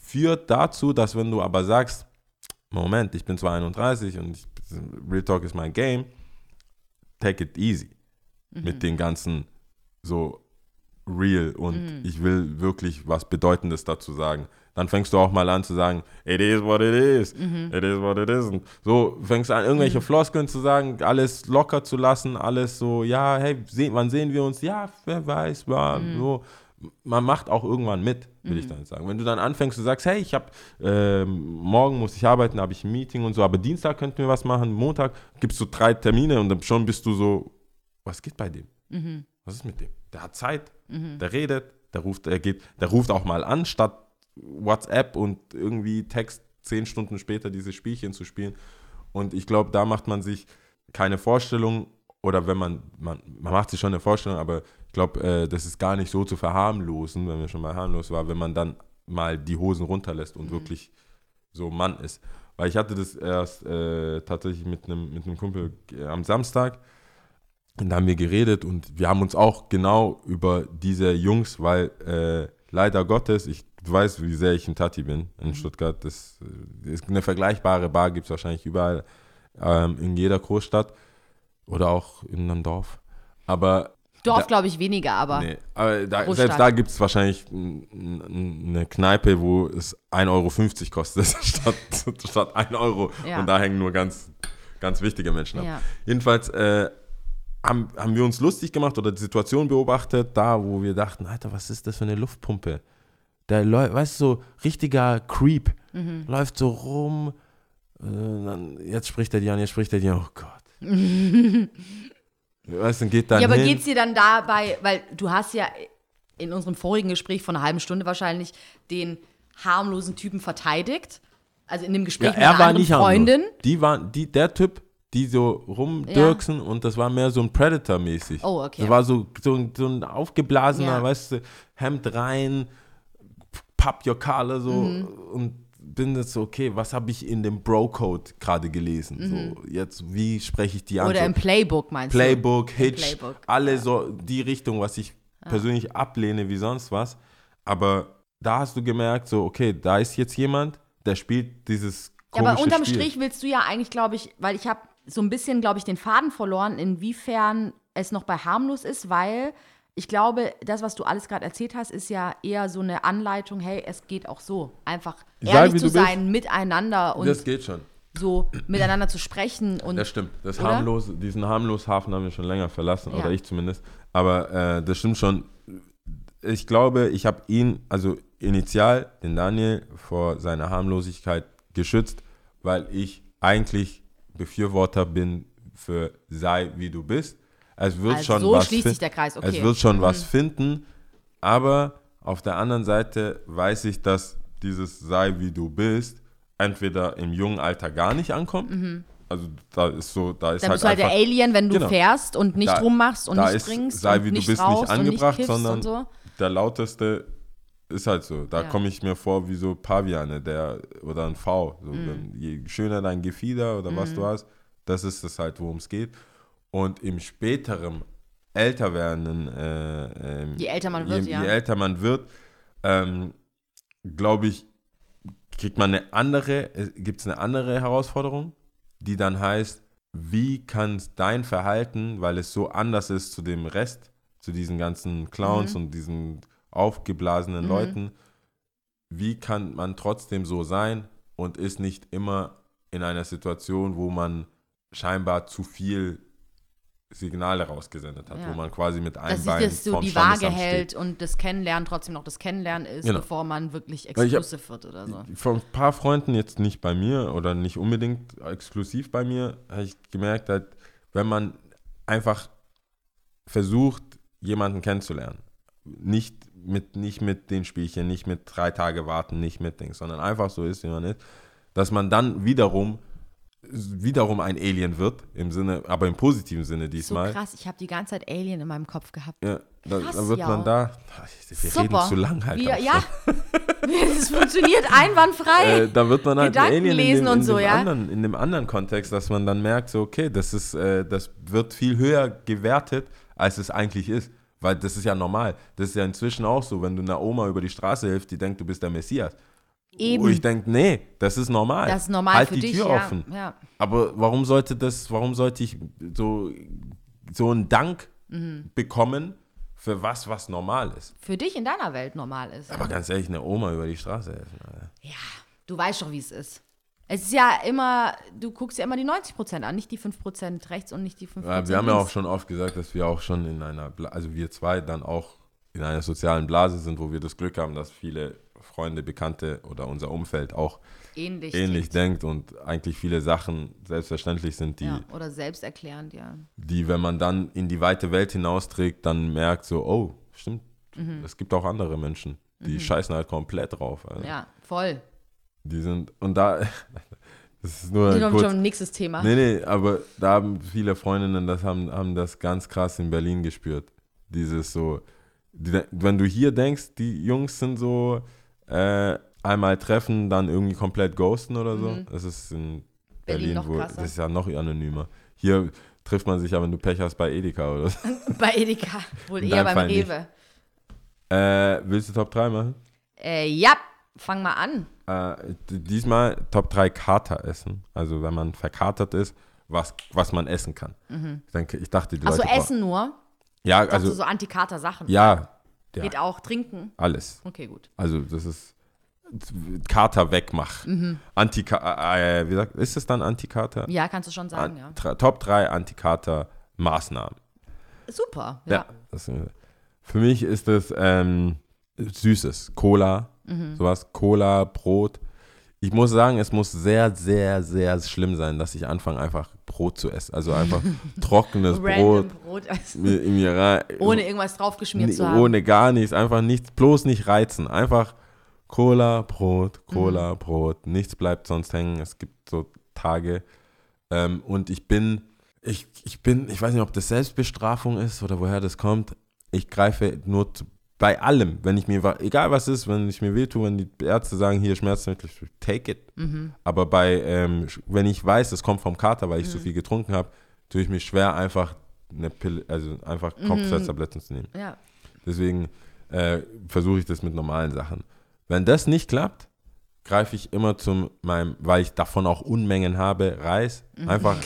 führt dazu, dass wenn du aber sagst, Moment, ich bin zwar 31 und ich, Real Talk ist mein Game, take it easy mit den ganzen so real und ich will wirklich was Bedeutendes dazu sagen. Dann fängst du auch mal an zu sagen, it is what it is, it is what it isn't. So fängst du an, irgendwelche Floskeln zu sagen, alles locker zu lassen, alles so, ja, hey, seh, wann sehen wir uns? Ja, wer weiß, war so. Man macht auch irgendwann mit, will ich dann sagen. Wenn du dann anfängst, du sagst, hey, ich habe, ähm, morgen muss ich arbeiten, habe ich ein Meeting und so, aber Dienstag könnten wir was machen, Montag gibst du drei Termine und dann schon bist du so, was geht bei dem? Was ist mit dem? Der hat Zeit, der redet, der ruft, er geht, der ruft auch mal an, statt WhatsApp und irgendwie Text zehn Stunden später dieses Spielchen zu spielen. Und ich glaube, da macht man sich keine Vorstellung, oder wenn man, man, man macht sich schon eine Vorstellung, aber ich glaube, äh, das ist gar nicht so zu verharmlosen, wenn wir schon mal harmlos war, wenn man dann mal die Hosen runterlässt und wirklich so Mann ist. Weil ich hatte das erst äh, tatsächlich mit einem mit Kumpel äh, am Samstag. Und da haben wir geredet und wir haben uns auch genau über diese Jungs, weil äh, leider Gottes, ich weiß, wie sehr ich ein Tati bin in Stuttgart. Das äh, ist eine vergleichbare Bar, gibt es wahrscheinlich überall ähm, in jeder Großstadt oder auch in einem Dorf. Aber Dorf, glaube ich, weniger, aber Nee, aber da, selbst da gibt es wahrscheinlich eine Kneipe, wo es 1,50 Euro kostet statt, statt 1 Euro. Ja. Und da hängen nur ganz, ganz wichtige Menschen ab. Ja. Jedenfalls äh, haben, haben wir uns lustig gemacht oder die Situation beobachtet, da wo wir dachten, Alter, was ist das für eine Luftpumpe? Der läuft, weißt du, so richtiger Creep. Mhm. Läuft so rum. Äh, jetzt spricht er die an, jetzt spricht er die an. Oh Gott. du, dann geht dann Ja, aber hin. geht's dir dann dabei, weil du hast ja in unserem vorigen Gespräch von einer halben Stunde wahrscheinlich den harmlosen Typen verteidigt. Also in dem Gespräch Ja, mit er einer war nicht Freundin. harmlos. Die waren, die, der Typ, die so rumdürksen und das war mehr so ein Predator-mäßig. Oh, okay. Das war so, so, ein- so ein aufgeblasener, Ja. weißt du, Hemd rein, Pop your collar so Mhm. und bin jetzt so, okay, was habe ich in dem Bro-Code gerade gelesen? So, jetzt, wie spreche ich die an? Mhm. Oder im Playbook meinst Playbook, Hitch, Playbook, alle so die Richtung, was ich persönlich ablehne wie sonst was. Aber da hast du gemerkt, so, okay, da ist jetzt jemand, der spielt dieses du? Ja, komische aber unterm Spiel. Strich willst du ja eigentlich, glaube ich, weil ich habe so ein bisschen, glaube ich, den Faden verloren, inwiefern es noch bei harmlos ist, weil ich glaube, das, was du alles gerade erzählt hast, ist ja eher so eine Anleitung, hey, es geht auch so. Einfach Sei, ehrlich wie zu du bist. sein, miteinander und das geht schon. so miteinander zu sprechen und Das stimmt. Das Oder? harmlos, diesen harmlos Hafen haben wir schon länger verlassen, Ja. oder ich zumindest. Aber äh, das stimmt schon. Ich glaube, ich habe ihn, also initial, den Daniel, vor seiner Harmlosigkeit geschützt, weil ich eigentlich Befürworter bin für sei wie du bist. Es wird Also schon so was schließt sich der Kreis, okay. Es wird schon Mhm. was finden, aber auf der anderen Seite weiß ich, dass dieses sei wie du bist entweder im jungen Alter gar nicht ankommt. Also da ist so, da ist Mhm. Dann halt bist du halt der einfach, Alien, wenn du Genau. fährst und nicht Da- rummachst und da nicht trinkst sei und wie nicht du bist nicht angebracht, sondern so. der lauteste ist halt so. Da Ja. komme ich mir vor wie so Paviane, der oder ein V. So, Mhm. wenn, je schöner dein Gefieder oder was du hast, das ist es halt, worum es geht. Und im späteren, älter werdenden, äh, ähm, Je älter man wird, je, ja. je älter man wird, ähm, glaube ich, kriegt man eine andere, gibt es eine andere Herausforderung, die dann heißt, wie kann dein Verhalten, weil es so anders ist zu dem Rest, zu diesen ganzen Clowns Mhm. und diesen aufgeblasenen Leuten, wie kann man trotzdem so sein und ist nicht immer in einer Situation, wo man scheinbar zu viel Signale rausgesendet hat, Ja. wo man quasi mit einem Dass Bein so die Waage hält und das Kennenlernen trotzdem noch das Kennenlernen ist, Genau. bevor man wirklich exclusive wird oder so. Von ein paar Freunden, jetzt nicht bei mir oder nicht unbedingt exklusiv bei mir, habe ich gemerkt, halt, wenn man einfach versucht, jemanden kennenzulernen, nicht mit, nicht mit den Spielchen, nicht mit drei Tage warten, nicht mit Dings, sondern einfach so ist, wie man ist, dass man dann wiederum wiederum ein Alien wird, im Sinne, aber im positiven Sinne So diesmal. krass, ich habe die ganze Zeit Alien in meinem Kopf gehabt. Ja, da, Krass, dann wird ja. man da. Wir Super. reden zu lang halt. Wir, ja, es funktioniert einwandfrei. äh, da wird man halt Gedanken Alien in lesen dem, und in, so, dem ja. anderen, in dem anderen Kontext, dass man dann merkt, so, okay, das ist, äh, das wird viel höher gewertet, als es eigentlich ist. Weil das ist ja normal. Das ist ja inzwischen auch so, wenn du einer Oma über die Straße hilfst, die denkt, du bist der Messias. Eben. Wo ich denke, nee, das ist normal. das ist normal halt für die dich, Tür ja. offen. ja. Aber warum sollte das, warum sollte ich so, so einen Dank Mhm. bekommen für was, was normal ist? Für dich in deiner Welt normal ist. Aber ganz ehrlich, eine Oma über die Straße helfen. Alter. Ja, du weißt doch, wie es ist. Es ist ja immer, du guckst ja immer die 90% an, nicht die 5% rechts und nicht die 5% Ja, wir haben ja auch links. schon oft gesagt, dass wir auch schon in einer, also wir zwei dann auch in einer sozialen Blase sind, wo wir das Glück haben, dass viele Freunde, Bekannte oder unser Umfeld auch ähnlich. ähnlich denkt und eigentlich viele Sachen selbstverständlich sind, die, Ja, oder selbsterklärend, ja. die, wenn man dann in die weite Welt hinausträgt, dann merkt so, oh, stimmt, Mhm. es gibt auch andere Menschen, die scheißen halt komplett drauf. Alter. Ja, voll. Die sind, und da, das ist nur ist kurz, schon ein nächstes Thema. Nee, nee, aber da haben viele Freundinnen das haben, haben das ganz krass in Berlin gespürt. Dieses so, die, wenn du hier denkst, die Jungs sind so, äh, einmal treffen, dann irgendwie komplett ghosten oder so. Das ist in Mhm. Berlin Berlin, wohl, krasser. das ist ja noch anonymer. Hier trifft man sich ja, wenn du Pech hast, bei Edeka oder so. Bei Edeka, wohl In eher beim Fall. Rewe. Äh, willst du Top 3 machen? Äh, ja, fang mal an. Äh, diesmal Top 3 Kater essen. Also wenn man verkatert ist, was, was man essen kann. Ich, denke, ich dachte, die Leute bra- Essen nur. Ja, Ich also so Antikater-Sachen. ja, ja, Geht auch trinken. alles. Okay, gut. Also das ist Kater wegmach. Antika äh, wie sagt, ist es dann Antikater? Ja, kannst du schon sagen, ja. An- tra- Top 3 Antikater Maßnahmen. Super, Ja. ja. das, äh, für mich ist es ähm, Süßes. Cola, Mhm. sowas. Cola, Brot. Ich muss sagen, es muss sehr, sehr, sehr schlimm sein, dass ich anfange, einfach Brot zu essen. Also einfach trockenes Brot. Brot. rein, ohne irgendwas draufgeschmiert Nee, zu haben. Ohne gar nichts, einfach nichts, bloß nicht reizen. Einfach Cola, Brot, Cola, Mhm. Brot. Nichts bleibt sonst hängen. Es gibt so Tage. Ähm, und ich bin, ich, ich bin, ich weiß nicht, ob das Selbstbestrafung ist oder woher das kommt. Ich greife nur zu, bei allem, wenn ich mir, egal was ist, wenn ich mir wehtue, wenn die Ärzte sagen, hier Schmerzmittel, take it. Mhm. Aber bei, ähm, wenn ich weiß, es kommt vom Kater, weil ich so viel getrunken habe, tue ich mir schwer, einfach eine Pille, also einfach Mhm. Kopfschmerztabletten zu nehmen. Ja. Deswegen äh, versuche ich das mit normalen Sachen. Wenn das nicht klappt, greife ich immer zum meinem, weil ich davon auch Unmengen habe, Reis. Einfach,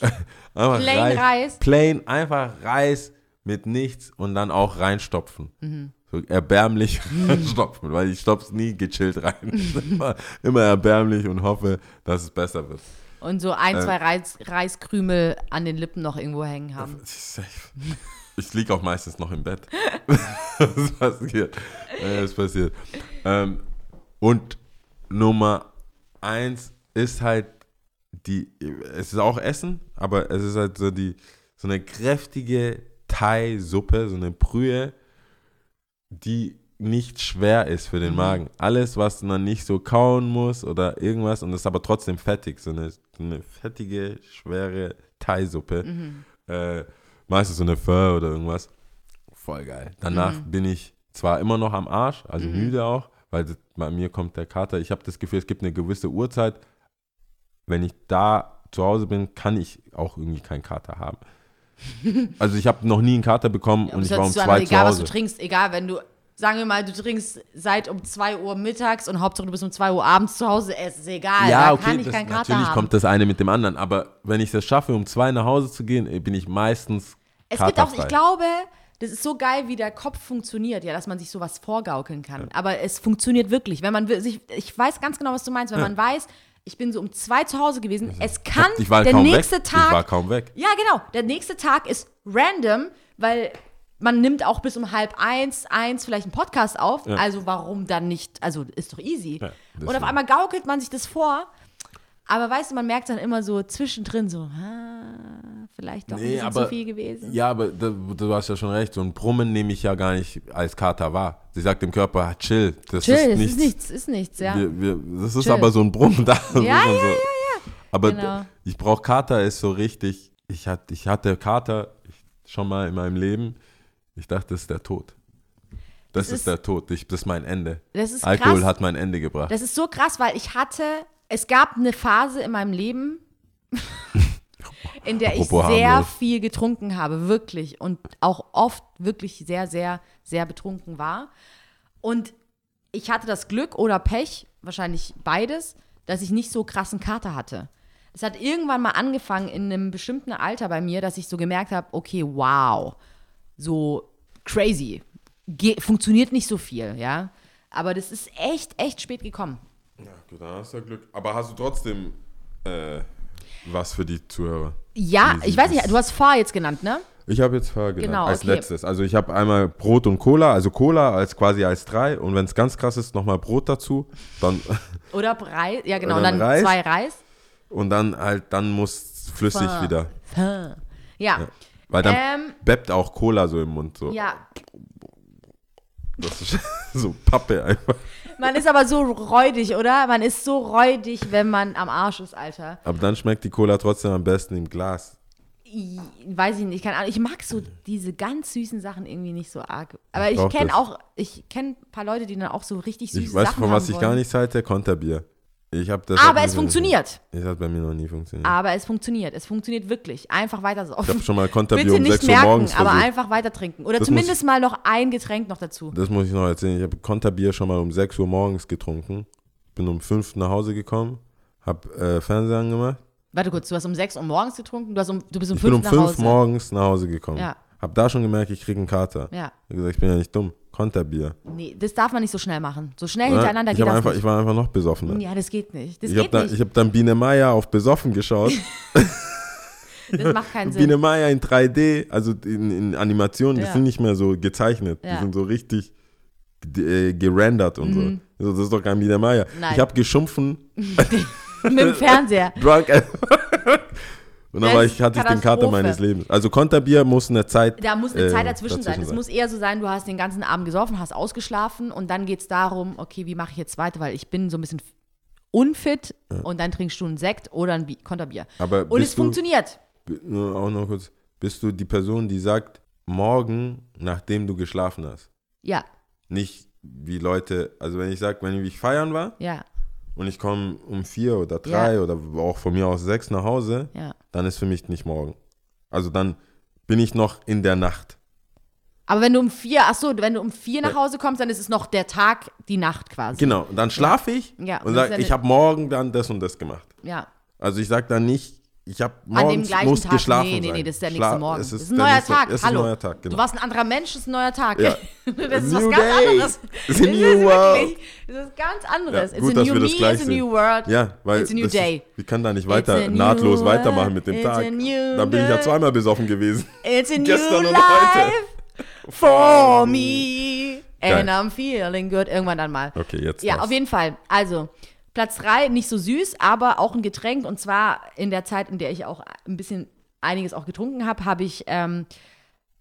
einfach Mhm. Plain Reis. Plain, einfach Reis mit nichts und dann auch reinstopfen. Mhm. So erbärmlich reinstopfen, weil ich stopf's nie gechillt rein. immer, immer erbärmlich und hoffe, dass es besser wird. Und so ein, Äh. zwei Reis, Reiskrümel an den Lippen noch irgendwo hängen haben. Ich liege auch meistens noch im Bett. das passiert. Das passiert. Ähm, und Nummer eins ist halt die, es ist auch Essen, aber es ist halt so die, so eine kräftige Thai-Suppe, so eine Brühe, die nicht schwer ist für den Magen. Alles, was man nicht so kauen muss oder irgendwas und ist aber trotzdem fettig, so eine, eine fettige, schwere Thai-Suppe. Äh, meistens so eine Pho oder irgendwas. Voll geil. Danach bin ich zwar immer noch am Arsch, also müde auch, weil das, bei mir kommt der Kater. Ich habe das Gefühl, es gibt eine gewisse Uhrzeit. Wenn ich da zu Hause bin, kann ich auch irgendwie keinen Kater haben. Also ich habe noch nie einen Kater bekommen und Das ich war um zwei zu egal, was du Hause. trinkst, egal, wenn du, sagen wir mal, du trinkst seit um 2 Uhr mittags und Hauptsache du bist um 2 Uhr abends zu Hause, es ist egal, Ja, da okay, kann ich das, keinen Kater natürlich haben. kommt das eine mit dem anderen, aber wenn ich es schaffe, um zwei nach Hause zu gehen, äh, bin ich meistens Es gibt auch, ich glaube, das ist so geil, wie der Kopf funktioniert, ja, dass man sich sowas vorgaukeln kann. Aber es funktioniert wirklich. Wenn man sich, ich weiß ganz genau, was du meinst, wenn man weiß, ich bin so um zwei zu Hause gewesen, es kann ich war der kaum nächste weg. Ich war Tag. kaum weg. Ja, genau. Der nächste Tag ist random, weil man nimmt auch bis um halb eins, eins vielleicht einen Podcast auf. Also warum dann nicht? Also ist doch easy. Ja, und auf einmal gaukelt man sich das vor. Aber weißt du, man merkt dann immer so zwischendrin so, ah, vielleicht doch Nee, aber- zu viel gewesen. Ja, aber da, du hast ja schon recht. So ein Brummen nehme ich ja gar nicht als Kater wahr. Sie sagt dem Körper, chill. Das Chill, ist das nichts. ist nichts, ist nichts, ja. Wir, wir, das ist Chill. aber so ein Brummen da. Ja, ist dann ja, so. ja, Aber Genau. ich brauche Kater ist so richtig. Ich, hat, ich hatte Kater schon mal in meinem Leben. Ich dachte, das ist der Tod. Das Das ist, ist- der Tod. Ich, das ist mein Ende. Ist Alkohol krass. hat mein Ende gebracht. Das ist so krass, weil ich hatte, es gab eine Phase in meinem Leben, in der ich Apropos sehr harmlos. viel getrunken habe, wirklich. Und auch oft wirklich sehr, sehr, sehr betrunken war. Und ich hatte das Glück oder Pech, wahrscheinlich beides, dass ich nicht so krassen Kater hatte. Es hat irgendwann mal angefangen in einem bestimmten Alter bei mir, dass ich so gemerkt habe, okay, wow, so crazy. Ge funktioniert nicht so viel, ja. Aber das ist echt, echt spät gekommen. Ja, gut, dann hast du ja Glück. Aber hast du trotzdem äh, was für die Zuhörer? Ja, ich weiß nicht, du hast Fahr jetzt genannt, ne? Ich habe jetzt Fahr genannt, Genau, als okay. letztes. Also ich habe einmal Brot und Cola, also Cola als quasi als drei und wenn es ganz krass ist, nochmal Brot dazu. Dann, Oder Reis, ja genau, Und dann dann Reis. zwei Reis. und dann halt, dann muss flüssig Fahr. wieder. Ja, ja. Weil dann Ähm, beppt auch Cola so im Mund. So. Das ist so Pappe einfach. Man ist aber so räudig, oder? Man ist so räudig, wenn man am Arsch ist, Alter. Aber dann schmeckt die Cola trotzdem am besten im Glas. I- Weiß ich nicht, keine Ahnung. Ich mag so diese ganz süßen Sachen irgendwie nicht so arg. Aber ich brauch kenne auch, ich kenne ein paar Leute, die dann auch so richtig süße Ich weiß, Sachen von was haben ich wollen. gar nichts halte, Konterbier. Ich hab das Aber es funktioniert. Es hat bei mir noch nie funktioniert. Aber es funktioniert. Es funktioniert wirklich. Einfach weiter Ich saufen. habe schon mal Konterbier Bitte um nicht 6 Uhr merken, morgens aber versucht. einfach weiter trinken. Oder Das zumindest mal noch ein Getränk noch dazu. Das muss ich noch erzählen. Ich habe Konterbier schon mal um 6 Uhr morgens getrunken. Bin um 5 nach Hause gekommen, habe äh, Fernseher angemacht. Warte kurz, du hast um 6 Uhr morgens getrunken, du, hast um, du bist um Ich bin 5 um nach 5 Hause. morgens nach Hause gekommen. Ja. Hab da schon gemerkt, ich kriege einen Kater. Ja. Ich gesagt, ich bin ja nicht dumm. Konterbier. Nee, das darf man nicht so schnell machen. So schnell Oder? hintereinander ich, geht das einfach, nicht. ich war einfach noch besoffener. ja, das geht nicht. Das ich habe da, hab dann Biene Meier auf besoffen geschaut. das macht keinen Sinn. Biene Meier in 3D, also in, in Animationen, die Ja. sind nicht mehr so gezeichnet. Die Ja. sind so richtig äh, gerendert und so. so. Das ist doch kein Biene Meier. Mhm. Nein. Ich habe geschumpfen, Mit dem Fernseher. drunk. Und dann war ich, hatte ich den Kater meines Lebens. Also Konterbier muss eine Zeit. Da muss eine äh, Zeit dazwischen, sein. Es muss eher so sein, du hast den ganzen Abend gesoffen, hast ausgeschlafen und dann geht es darum, okay, wie mache ich jetzt weiter, weil ich bin so ein bisschen unfit und dann trinkst du einen Sekt oder ein Bi- Konterbier. Aber Und es du, funktioniert. nur auch noch kurz, bist du die Person, die sagt, morgen, nachdem du geschlafen hast? Ja, Nicht wie Leute, also wenn ich sage, wenn ich feiern war ja, und ich komme um vier oder drei Ja. oder auch von mir aus sechs nach Hause, ja. dann ist für mich nicht morgen. Also dann bin ich noch in der Nacht. Aber wenn du um vier, ach so, wenn du um vier nach Hause kommst, dann ist es noch der Tag, die Nacht quasi. Genau, und dann schlafe ich Ja, und das sage, ich habe morgen dann das und das gemacht. Ja. Also ich sage dann nicht, ich habe An dem morgens gleichen muss Tag. geschlafen nee, nee, nee, das ist der Schla- nächste Morgen. Es das ist ist ein neuer nächste- Tag. Es ist Hallo. ein neuer Tag, genau. Du warst ein anderer Mensch, das ist ein neuer Tag. Ja. das ist New was ganz day. anderes. It's a Das new ist world. das ist ganz anderes. Ja, it's gut, a dass new me, it's a new world. Ja, weil It's a new day. Ist, ich kann da nicht It's weiter a nahtlos world. weitermachen mit dem It's Tag. a Dann bin ich ja zweimal besoffen gewesen. It's a new Gestern und life for me. Geil. And I'm feeling good. Irgendwann dann mal. Okay, jetzt Ja, das. auf jeden Fall. Also, Platz 3, nicht so süß, aber auch ein Getränk. Und zwar in der Zeit, in der ich auch ein bisschen einiges auch getrunken habe, habe ich ähm,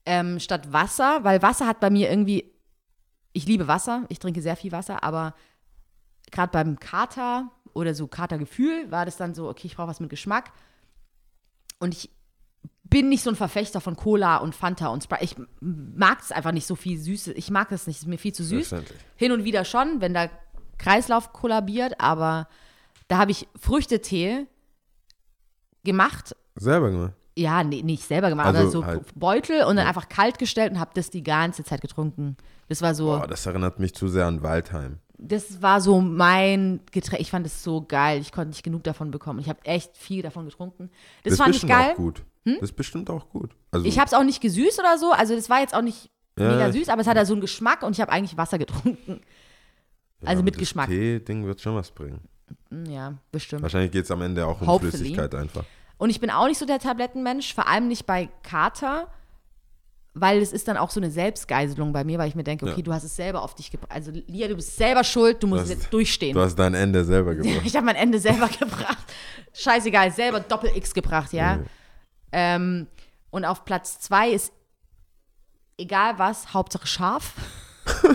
ähm, statt Wasser, weil Wasser hat bei mir irgendwie, ich liebe Wasser, ich trinke sehr viel Wasser, aber gerade beim Kater oder so Katergefühl war das dann so, okay, ich brauche was mit Geschmack. Und ich bin nicht so ein Verfechter von Cola und Fanta und Sprite. Ich mag es einfach nicht so viel Süße. Ich mag es nicht, es ist mir viel zu süß. Hin und wieder schon, wenn der Kreislauf kollabiert, aber da habe ich Früchtetee gemacht. Selber gemacht. Ja, nee, nicht selber gemacht, Also aber so halt- Beutel und dann einfach kalt gestellt und habe das die ganze Zeit getrunken. Das war so, Boah, das erinnert mich zu sehr an Waldheim. das war so mein Getränk. Ich fand es so geil. Ich konnte nicht genug davon bekommen. Ich habe echt viel davon getrunken. Das, ist fand ich geil. Hm? auch gut. Das ist bestimmt auch gut. Also, Ich habe es auch nicht gesüßt oder so. Also das war jetzt auch nicht Ja, mega süß, aber es hat ja so einen Geschmack und ich habe eigentlich Wasser getrunken. Ja, also mit das Geschmack. Tee-Ding wird schon was bringen. Hm, Ja, bestimmt. Wahrscheinlich geht es am Ende auch um Hopefully. Flüssigkeit einfach. Und ich bin auch nicht so der Tablettenmensch, vor allem nicht bei Kater, weil es ist dann auch so eine Selbstgeiselung bei mir, weil ich mir denke, okay, Ja. du hast es selber auf dich gebracht. Also Lia, du bist selber schuld, du musst Du hast- jetzt durchstehen. Du hast dein Ende selber gebracht. Ich habe mein Ende selber gebracht. Scheißegal, selber Doppel-X gebracht, ja. Ähm, und auf Platz zwei ist egal was, Hauptsache scharf.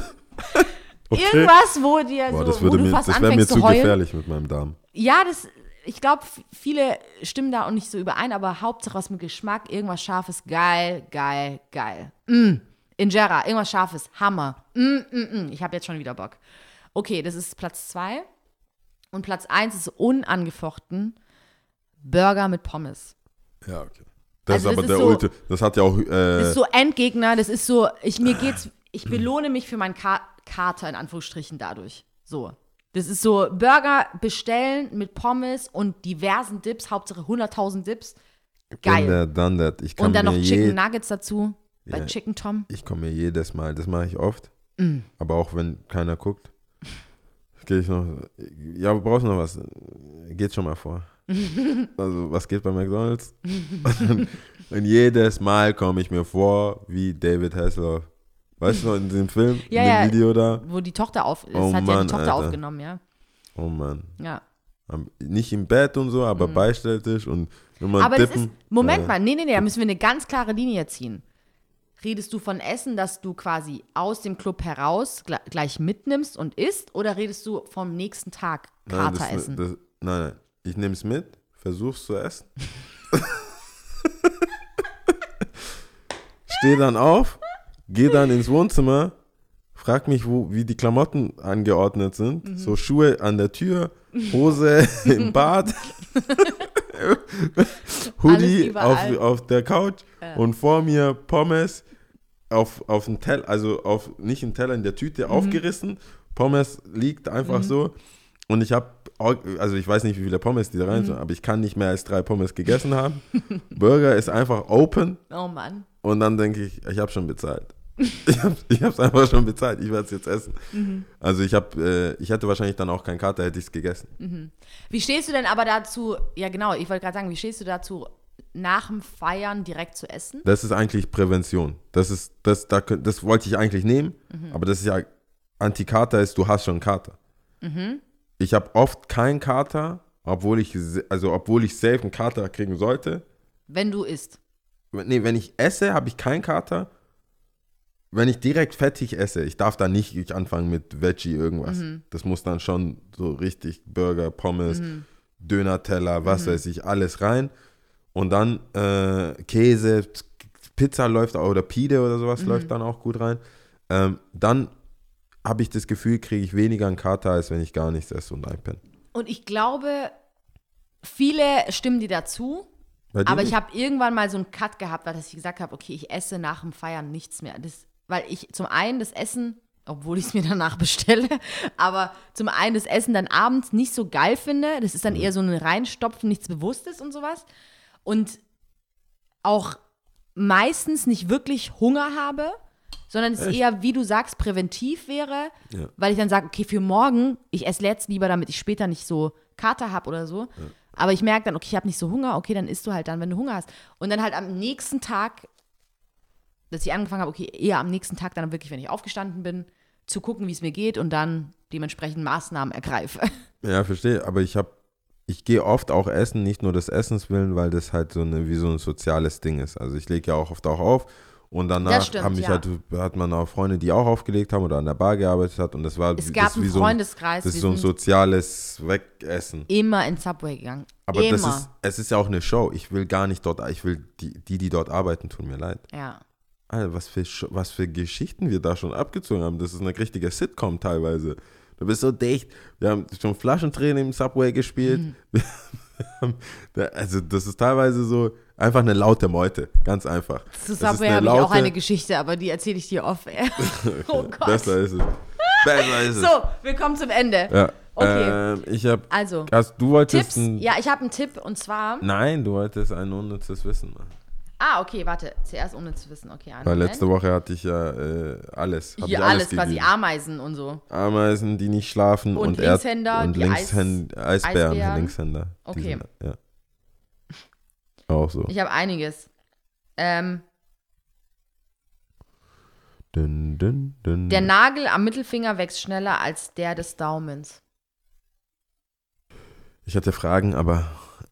Okay. Irgendwas, wo dir Boah, so, das, wo würde du mir, fast das wäre mir zu zu gefährlich mit meinem Darm. Ja, das, ich glaube, viele stimmen da auch nicht so überein, aber Hauptsache was mit Geschmack, irgendwas Scharfes, geil, geil, geil. Mm. Injera, irgendwas Scharfes, Hammer. Mm, mm, mm. Ich habe jetzt schon wieder Bock. Okay, das ist Platz zwei. Und Platz eins ist unangefochten Burger mit Pommes. Ja, okay. Das Also ist aber das der ist so- Ulte. Das hat ja auch. Das Äh, ist so Endgegner, das ist so, ich, mir geht's, ich belohne mich für meinen Ka Kater in Anführungsstrichen dadurch. So. Das ist so Burger bestellen mit Pommes und diversen Dips, Hauptsache 100.000 Dips. Geil. Done that. Ich kann Und dann noch Chicken Nuggets dazu. Bei. Chicken Tom. Ich komme mir jedes Mal, das mache ich oft. Mm. Aber auch wenn keiner guckt, gehe ich noch. Ja, du brauchst noch was. Geht schon mal vor. also, was geht bei McDonalds? Und jedes Mal komme ich mir vor wie David Hasselhoff. Weißt du noch in diesem Film, Ja, in dem ja. Video da? Wo die Tochter auf. Das Oh hat ja Mann, die Tochter Alter. aufgenommen, ja. Oh Mann. Ja. Nicht im Bett und so, aber Beistelltisch und immer Mm. Aber dippen. ist. Moment Ja. mal, nee, nee, nee, da müssen wir eine ganz klare Linie ziehen. Redest du von Essen, das du quasi aus dem Club heraus gle- gleich mitnimmst und isst? Oder redest du vom nächsten Tag Nein, das, essen? das, nein, nein. Ich nehme es mit, versuch's zu essen. stehe dann auf, gehe dann ins Wohnzimmer, frag mich, wo, wie die Klamotten angeordnet sind. Mhm. So Schuhe an der Tür, Hose im Bad, Hoodie auf, auf der Couch und vor mir Pommes auf, auf dem Teller, also auf, nicht im Teller, in der Tüte Mhm. aufgerissen. Pommes liegt einfach so. Und ich habe, also ich weiß nicht, wie viele Pommes die da Mhm. rein sind, aber ich kann nicht mehr als drei Pommes gegessen haben. Burger ist einfach open Oh Mann. und dann denke ich, ich habe schon bezahlt. Ich habe es einfach schon bezahlt, ich werde es jetzt essen. Mhm. Also ich habe, äh, ich hätte wahrscheinlich dann auch keinen Kater, hätte ich es gegessen. Wie stehst du denn aber dazu, ja genau, ich wollte gerade sagen, wie stehst du dazu, nach dem Feiern direkt zu essen? Das ist eigentlich Prävention. Das ist, das, da, das wollte ich eigentlich nehmen, Mhm. aber das ist ja, Antikater ist, du hast schon Kater. Mhm. Ich habe oft keinen Kater, obwohl ich, also obwohl ich safe einen Kater kriegen sollte. Wenn du isst. Nee, wenn ich esse, habe ich keinen Kater. Wenn ich direkt fettig esse, ich darf da nicht anfangen mit Veggie irgendwas. Mhm. Das muss dann schon so richtig Burger, Pommes, Mhm. Döner-Teller, was weiß ich, alles rein. Und dann äh, Käse, Pizza läuft auch, oder Pide oder Mhm. sowas läuft dann auch gut rein. Ähm, dann habe ich das Gefühl, kriege ich weniger einen Kater, als wenn ich gar nichts esse und einpenne. Und ich glaube, viele stimmen dir dazu, aber ich habe irgendwann mal so einen Cut gehabt, weil ich gesagt habe, okay, ich esse nach dem Feiern nichts mehr. Das, weil ich zum einen das Essen, obwohl ich es mir danach bestelle, aber zum einen das Essen dann abends nicht so geil finde. Das ist dann eher so ein Reinstopfen, nichts Bewusstes und sowas. Und auch meistens nicht wirklich Hunger habe, sondern es eher, wie du sagst, präventiv wäre, Ja. weil ich dann sage, okay, für morgen, ich esse jetzt lieber, damit ich später nicht so Kater habe oder so. Aber ich merke dann, okay, ich habe nicht so Hunger, okay, dann isst du halt dann, wenn du Hunger hast. Und dann halt am nächsten Tag, dass ich angefangen habe, okay, eher am nächsten Tag dann wirklich, wenn ich aufgestanden bin, zu gucken, wie es mir geht und dann dementsprechend Maßnahmen ergreife. Ja, verstehe. Aber ich habe, ich gehe oft auch essen, nicht nur des Essens willen, weil das halt so eine, wie so ein soziales Ding ist. Also ich lege ja auch oft auch auf und danach stimmt, haben mich ja. halt, hat man auch Freunde, die auch aufgelegt haben oder an der Bar gearbeitet hat und das war Es gab ist wie einen so ein, Freundeskreis, das ist so ein soziales Wegessen. immer in Subway gegangen. Aber immer. das ist, es ist ja auch eine Show. Ich will gar nicht dort, ich will die, die, die dort arbeiten, tun mir leid. ja. Alter, was für, was für Geschichten wir da schon abgezogen haben. Das ist eine richtige Sitcom teilweise. Du bist so dicht. Wir haben schon Flaschentränen im Subway gespielt. Mhm. Haben, also das ist teilweise so einfach eine laute Meute. Ganz einfach. Zu Subway habe ich auch eine Geschichte, aber die erzähle ich dir off. oh Gott. Besser ist es. Besser ist es. So, wir kommen zum Ende. Ja. Okay. Ähm, ich habe, Also, hast, du wolltest Tipps? Ja, ich habe einen Tipp und zwar. Nein, du wolltest ein unnützes Wissen machen. Ah, okay, warte. Zuerst ohne zu wissen. Okay, Weil letzte Woche hatte ich ja äh, alles. Hab Hier ich alles, quasi gegeben. Ameisen und so. Ameisen, die nicht schlafen Und und, Linkshänder, und die Linkshänd Eisbären, Eisbären. Linkshänder. Okay. sind- ja. Auch so. Ich habe einiges. Ähm, Dün, dün, dün. der Nagel am Mittelfinger wächst schneller als der des Daumens. ich hatte Fragen, aber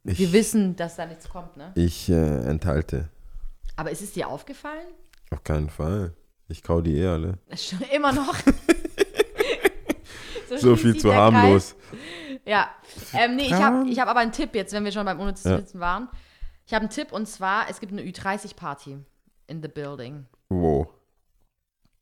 Wir ich, wissen, dass da nichts kommt, ne? ich äh, enthalte. Aber ist es dir aufgefallen? Auf keinen Fall. Ich kau die eh alle. Schon immer noch. So schließt viel zu harmlos. Kreis. Ja. Ähm, nee, ich habe ich hab aber einen Tipp jetzt, wenn wir schon beim unnützen Ja. Waren. Ich habe einen Tipp und zwar, es gibt eine Ü30-Party in the building. Wo?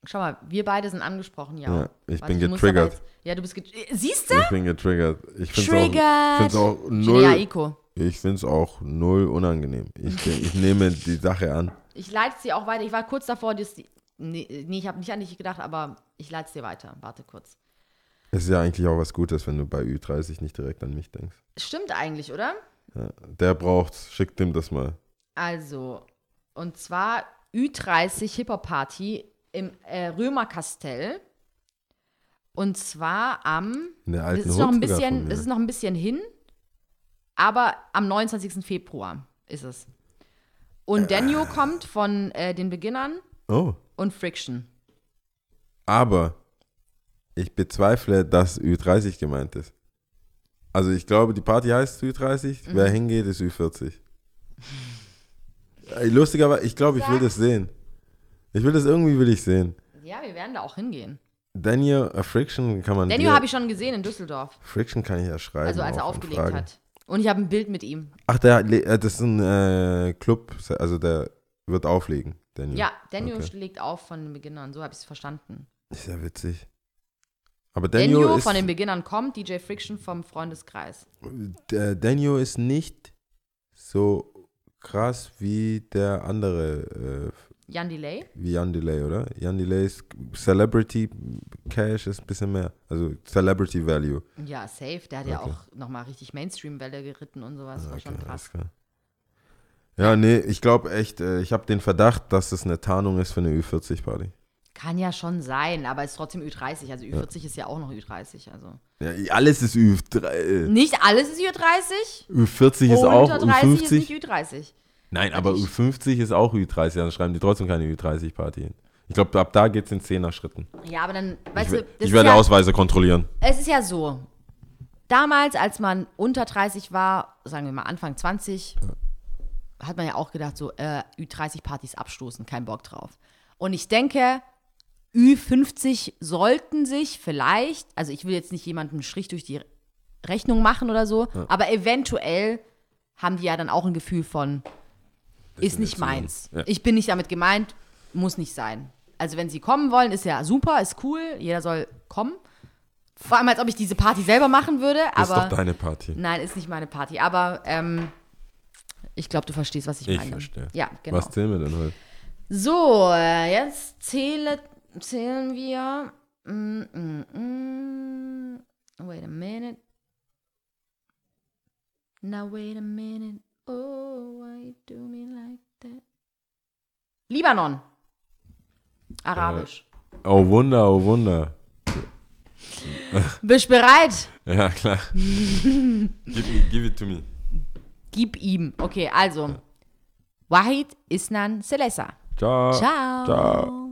Schau mal, wir beide sind angesprochen, ja. Ja, ich bin muss aber getriggert. Jetzt, ja, du bist getriggert. Siehst du? Ich bin getriggert. Ich finde es auch, auch Genia null. Ich finde es auch null unangenehm. Ich, ich nehme die Sache an. Ich leite es dir auch weiter. Ich war kurz davor, das, nee, nee, ich habe nicht an dich gedacht, aber ich leite es dir weiter. Warte kurz. Es ist ja eigentlich auch was Gutes, wenn du bei Ü30 nicht direkt an mich denkst. Stimmt eigentlich, oder? Ja, der braucht, schickt ihm das mal. Also, und zwar Ü30 Hip-Hop-Party im äh, Römerkastell. Und zwar am, In der das alten ist, noch ein bisschen, das ist noch ein bisschen hin, aber am 29. Februar ist es. Und Daniel kommt von äh, den Beginnern Oh, und Friction. aber ich bezweifle, dass Ü30 gemeint ist. Also ich glaube, die Party heißt Ü30, Mhm. wer hingeht, ist Ü40. Ey, Lustigerweise, ich glaube, ich will das sehen. Ich will das irgendwie will ich sehen. Ja, wir werden da auch hingehen. Daniel äh, Friction kann man Daniel habe ich schon gesehen in Düsseldorf, Friction kann ich ja schreiben. also als er aufgelegt hat. Und ich habe ein Bild mit ihm. Ach, der, äh, das ist ein äh, Club, also der wird auflegen, Daniel. Ja, Daniel Okay. legt auf von den Beginnern, so habe ich es verstanden. Ist ja witzig. Aber Daniel Daniel von den Beginnern kommt, DJ Friction vom Freundeskreis. der Daniel ist nicht so krass wie der andere, äh, Jan Delay? wie Jan Delay, oder? Jan Delay ist Celebrity Cash ist ein bisschen mehr. Also Celebrity Value. Ja, safe. Der hat ja Okay. auch nochmal richtig Mainstream-Welle geritten und sowas. War schon krass. Ja, nee, ich glaube echt, äh, ich habe den Verdacht, dass es eine Tarnung ist für eine Ü40-Party. Kann ja schon sein, aber ist trotzdem Ü30. Also Ü40 ist ja auch noch Ü30. Also. Ja, alles ist Ü3, Nicht alles ist Ü30. Ü40 ist auch Unter 30 ist nicht Ü50. Ü30. Nein, aber ich- Ü50 ist auch Ü30, dann schreiben die trotzdem keine Ü30-Party hin. Ich glaube, ab da geht es in 10er Schritten. Ja, aber dann, Ich, weißt we- du, ich werde ja, Ausweise kontrollieren. es ist ja so. Damals, als man unter 30 war, sagen wir mal Anfang 20, hat man ja auch gedacht, so äh, Ü30-Partys abstoßen, kein Bock drauf. Und ich denke, Ü50 sollten sich vielleicht, also ich will jetzt nicht jemandem einen Strich durch die Rechnung machen oder so, aber eventuell haben die ja dann auch ein Gefühl von, ist nicht meins. Ja. Ich bin nicht damit gemeint, muss nicht sein. Also wenn sie kommen wollen, ist ja super, ist cool, jeder soll kommen. Vor allem, als ob ich diese Party selber machen würde, Das ist doch deine Party. nein, ist nicht meine Party. Aber ähm, ich glaube, du verstehst, was ich, Ich meine. verstehe. Ja, genau. Was zählen wir denn heute? So, jetzt zähle, zählen wir. Mm, mm, mm. Wait a minute. Now wait a minute. Oh, why do me like that? Libanon. Arabisch. Oh Wunder, oh Wunder. Bist bereit? Ja, klar. give, me, give it to me. Gib ihm. Okay, also. Wahid Isnan Selesa. Ciao. Ciao. Ciao.